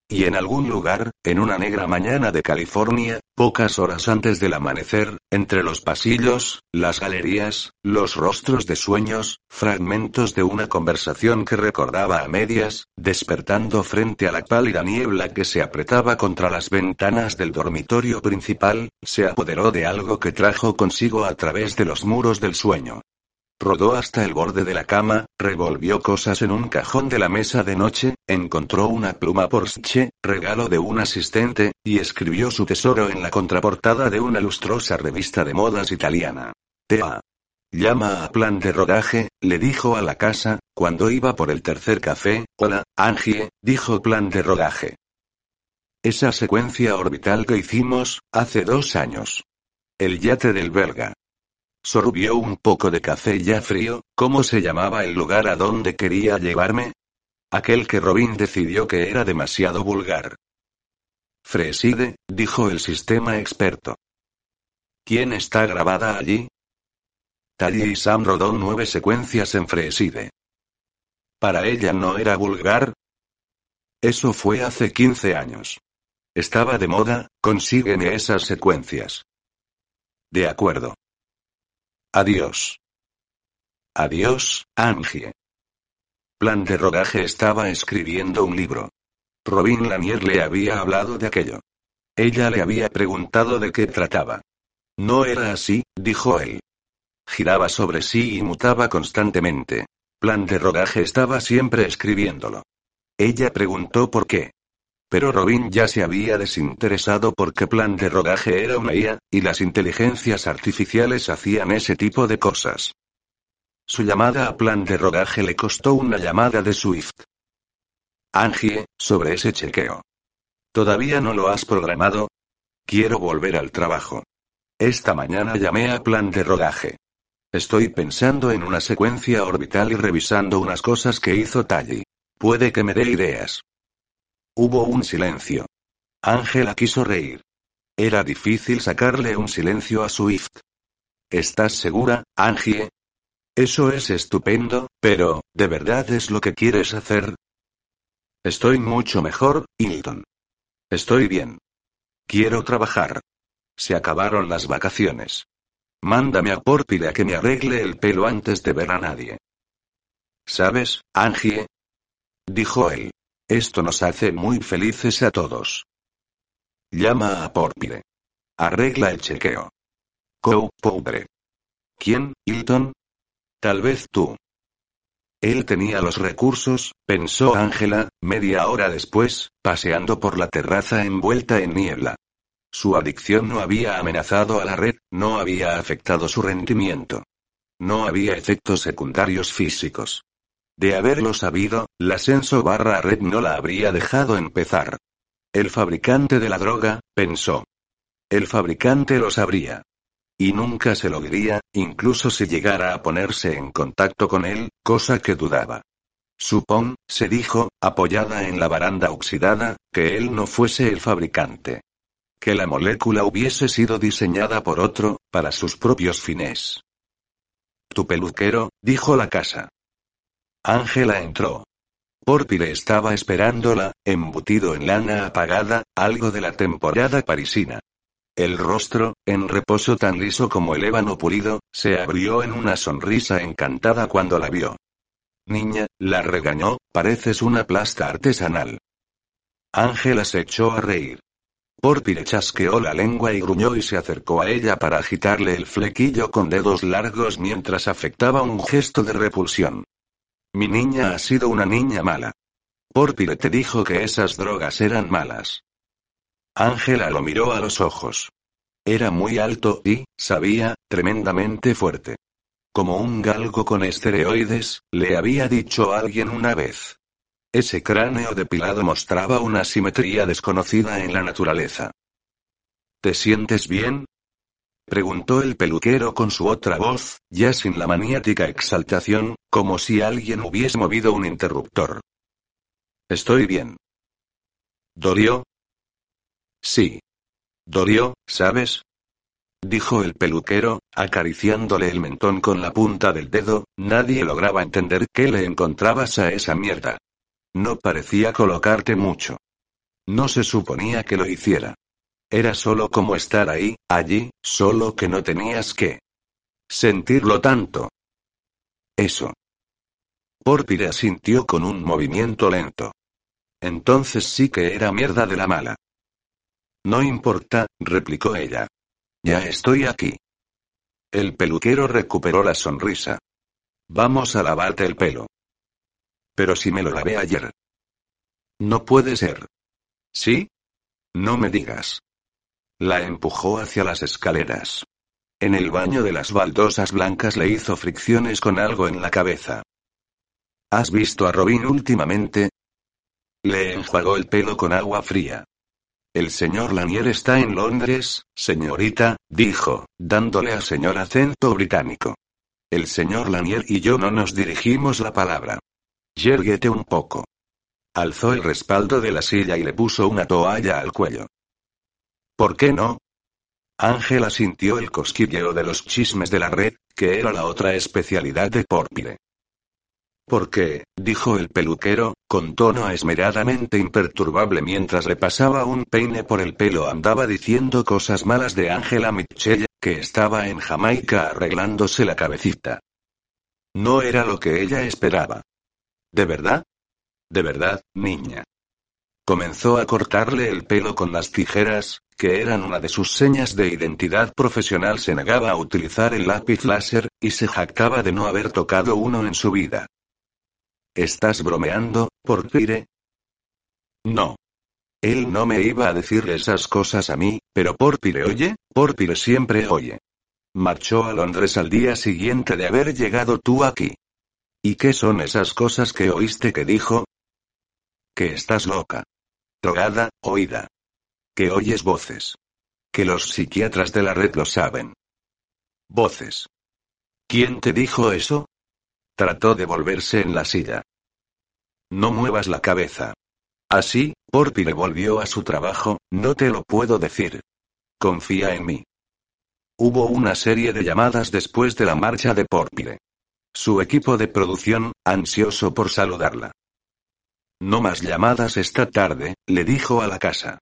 [SPEAKER 1] Y en algún lugar, en una negra mañana de California, pocas horas antes del amanecer, entre los pasillos, las galerías, los rostros de sueños, fragmentos de una conversación que recordaba a medias, despertando frente a la pálida niebla que se apretaba contra las ventanas del dormitorio principal, se apoderó de algo que trajo consigo a través de los muros del sueño. Rodó hasta el borde de la cama, revolvió cosas en un cajón de la mesa de noche, encontró una pluma Porsche, regalo de un asistente, y escribió su tesoro en la contraportada de una lustrosa revista de modas italiana. Tea. Llama a plan de rodaje, le dijo a la casa, cuando iba por el tercer café. Hola, Angie, dijo plan de rodaje. Esa secuencia orbital que hicimos, hace dos años. El yate del belga. Sorbió un poco de café ya frío, ¿cómo se llamaba el lugar a donde quería llevarme? Aquel que Robin decidió que era demasiado vulgar. Freside, dijo el sistema experto. ¿Quién está grabada allí? Tally y Sam rodó nueve secuencias en Freside. ¿Para ella no era vulgar? Eso fue hace 15 años. Estaba de moda, consígueme esas secuencias. De acuerdo. Adiós. Adiós, Angie. Plan de rodaje estaba escribiendo un libro. Robin Lanier le había hablado de aquello. Ella le había preguntado de qué trataba. No era así, dijo él. Giraba sobre sí y mutaba constantemente. Plan de rodaje estaba siempre escribiéndolo. Ella preguntó por qué. Pero Robin ya se había desinteresado porque plan de rodaje era una IA, y las inteligencias artificiales hacían ese tipo de cosas. Su llamada a plan de rodaje le costó una llamada de Swift. Angie, sobre ese chequeo. ¿Todavía no lo has programado? Quiero volver al trabajo. Esta mañana llamé a plan de rodaje. Estoy pensando en una secuencia orbital y revisando unas cosas que hizo Tally. Puede que me dé ideas. Hubo un silencio. Ángela quiso reír. Era difícil sacarle un silencio a Swift. ¿Estás segura, Angie? Eso es estupendo, pero, ¿de verdad es lo que quieres hacer? Estoy mucho mejor, Hilton. Estoy bien. Quiero trabajar. Se acabaron las vacaciones. Mándame a Porpile a que me arregle el pelo antes de ver a nadie. ¿Sabes, Angie? Dijo él. Esto nos hace muy felices a todos. Llama a Porpire. Arregla el chequeo. Cow, pobre. ¿Quién, Hilton? Tal vez tú. Él tenía los recursos, pensó Ángela, media hora después, paseando por la terraza envuelta en niebla. Su adicción no había amenazado a la red, no había afectado su rendimiento. No había efectos secundarios físicos. De haberlo sabido, la Senso barra red no la habría dejado empezar. El fabricante de la droga, pensó. El fabricante lo sabría. Y nunca se lo diría, incluso si llegara a ponerse en contacto con él, cosa que dudaba. Supón, se dijo, apoyada en la baranda oxidada, que él no fuese el fabricante. Que la molécula hubiese sido diseñada por otro, para sus propios fines. Tu peluquero, dijo la casa. Ángela entró. Porpire estaba esperándola, embutido en lana apagada, algo de la temporada parisina. El rostro, en reposo tan liso como el ébano pulido, se abrió en una sonrisa encantada cuando la vio. Niña, la regañó, pareces una plasta artesanal. Ángela se echó a reír. Porpire chasqueó la lengua y gruñó y se acercó a ella para agitarle el flequillo con dedos largos mientras afectaba un gesto de repulsión. Mi niña ha sido una niña mala. Porpire te dijo que esas drogas eran malas. Ángela lo miró a los ojos. Era muy alto y, sabía, tremendamente fuerte. Como un galgo con esteroides, le había dicho alguien una vez. Ese cráneo depilado mostraba una simetría desconocida en la naturaleza. ¿Te sientes bien? Preguntó el peluquero con su otra voz, ya sin la maniática exaltación, como si alguien hubiese movido un interruptor. Estoy bien. ¿Dorió? Sí. ¿Dorió, sabes? Dijo el peluquero, acariciándole el mentón con la punta del dedo, nadie lograba entender qué le encontrabas a esa mierda. No parecía colocarte mucho. No se suponía que lo hiciera. Era solo como estar ahí, allí, solo que no tenías que sentirlo tanto. Eso. Porpire asintió con un movimiento lento. Entonces sí que era mierda de la mala. No importa, replicó ella. Ya estoy aquí. El peluquero recuperó la sonrisa. Vamos a lavarte el pelo. Pero si me lo lavé ayer. No puede ser. ¿Sí? No me digas. La empujó hacia las escaleras. En el baño de las baldosas blancas le hizo fricciones con algo en la cabeza. ¿Has visto a Robin últimamente? Le enjuagó el pelo con agua fría. El señor Lanier está en Londres, señorita, dijo, dándole al señor acento británico. El señor Lanier y yo no nos dirigimos la palabra. Yerguete un poco. Alzó el respaldo de la silla y le puso una toalla al cuello. ¿Por qué no? Ángela sintió el cosquilleo de los chismes de la red, que era la otra especialidad de Porpire. Porque, dijo el peluquero, con tono esmeradamente imperturbable mientras le pasaba un peine por el pelo, andaba diciendo cosas malas de Ángela Mitchell, que estaba en Jamaica arreglándose la cabecita. No era lo que ella esperaba. ¿De verdad? De verdad, niña. Comenzó a cortarle el pelo con las tijeras, que eran una de sus señas de identidad profesional. Se negaba a utilizar el lápiz láser, y se jactaba de no haber tocado uno en su vida. ¿Estás bromeando, Porpire? No. Él no me iba a decir esas cosas a mí, pero Porpire oye, Porpire siempre oye. Marchó a Londres al día siguiente de haber llegado tú aquí. ¿Y qué son esas cosas que oíste que dijo? Que estás loca. Drogada, oída. Que oyes voces. Que los psiquiatras de la red lo saben. Voces. ¿Quién te dijo eso? Trató de volverse en la silla. No muevas la cabeza. Así, Porpire volvió a su trabajo, no te lo puedo decir. Confía en mí. Hubo una serie de llamadas después de la marcha de Porpire. Su equipo de producción, ansioso por saludarla. No más llamadas esta tarde, le dijo a la casa.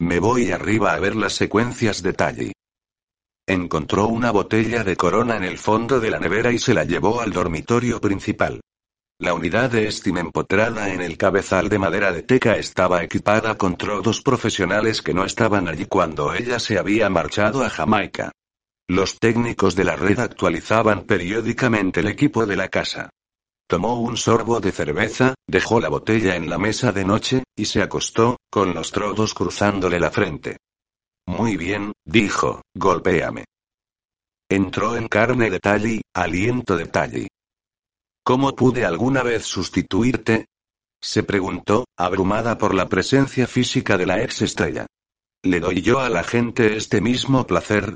[SPEAKER 1] Me voy arriba a ver las secuencias de Talli. Encontró una botella de corona en el fondo de la nevera y se la llevó al dormitorio principal. La unidad de Steam empotrada en el cabezal de madera de teca estaba equipada con trodos profesionales que no estaban allí cuando ella se había marchado a Jamaica. Los técnicos de la red actualizaban periódicamente el equipo de la casa. Tomó un sorbo de cerveza, dejó la botella en la mesa de noche, y se acostó, con los trodos cruzándole la frente. Muy bien, dijo, golpéame. Entró en carne de Talli, aliento de Talli. ¿Cómo pude alguna vez sustituirte? se preguntó, abrumada por la presencia física de la ex estrella. ¿Le doy yo a la gente este mismo placer?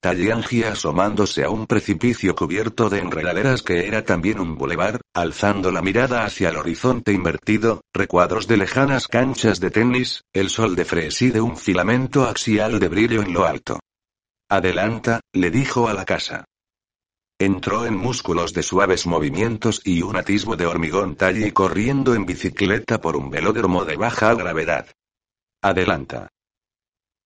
[SPEAKER 1] Talliangi asomándose a un precipicio cubierto de enredaderas que era también un bulevar, alzando la mirada hacia el horizonte invertido, recuadros de lejanas canchas de tenis, el sol de Fresi de un filamento axial de brillo en lo alto. Adelanta, le dijo a la casa. Entró en músculos de suaves movimientos y un atisbo de hormigón talli corriendo en bicicleta por un velódromo de baja gravedad. Adelanta.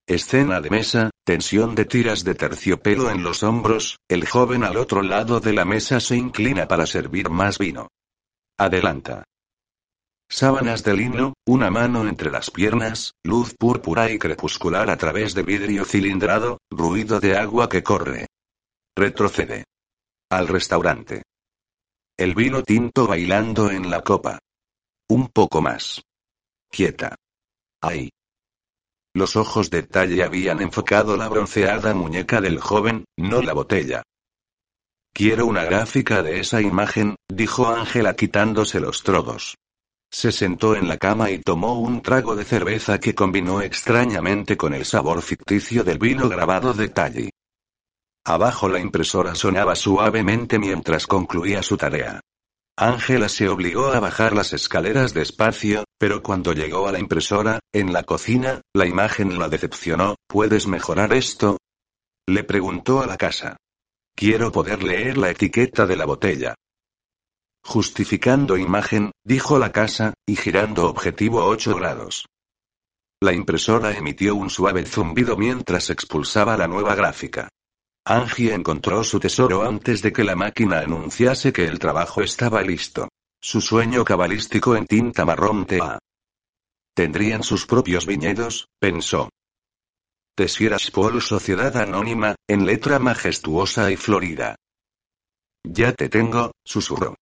[SPEAKER 1] Escena de mesa, tensión de tiras de terciopelo en los hombros, el joven al otro lado de la mesa se inclina para servir más vino. Adelanta. Sábanas de lino, una mano entre las piernas, luz púrpura y crepuscular a través de vidrio cilindrado, ruido de agua que corre. Retrocede. Al restaurante. El vino tinto bailando en la copa. Un poco más. Quieta. Ahí. Los ojos de Talle habían enfocado la bronceada muñeca del joven, no la botella. Quiero una gráfica de esa imagen, dijo Ángela quitándose los trodos. Se sentó en la cama y tomó un trago de cerveza que combinó extrañamente con el sabor ficticio del vino grabado de Talle. Abajo la impresora sonaba suavemente mientras concluía su tarea. Ángela se obligó a bajar las escaleras despacio, pero cuando llegó a la impresora, en la cocina, la imagen la decepcionó. ¿Puedes mejorar esto? Le preguntó a la casa. Quiero poder leer la etiqueta de la botella. Justificando imagen, dijo la casa, y girando objetivo 8 grados. La impresora emitió un suave zumbido mientras expulsaba la nueva gráfica. Angie encontró su tesoro antes de que la máquina anunciase que el trabajo estaba listo. Su sueño cabalístico en tinta marrón tea. Tendrían sus propios viñedos, pensó. Paul Sociedad Anónima, en letra majestuosa y florida. Ya te tengo, susurró.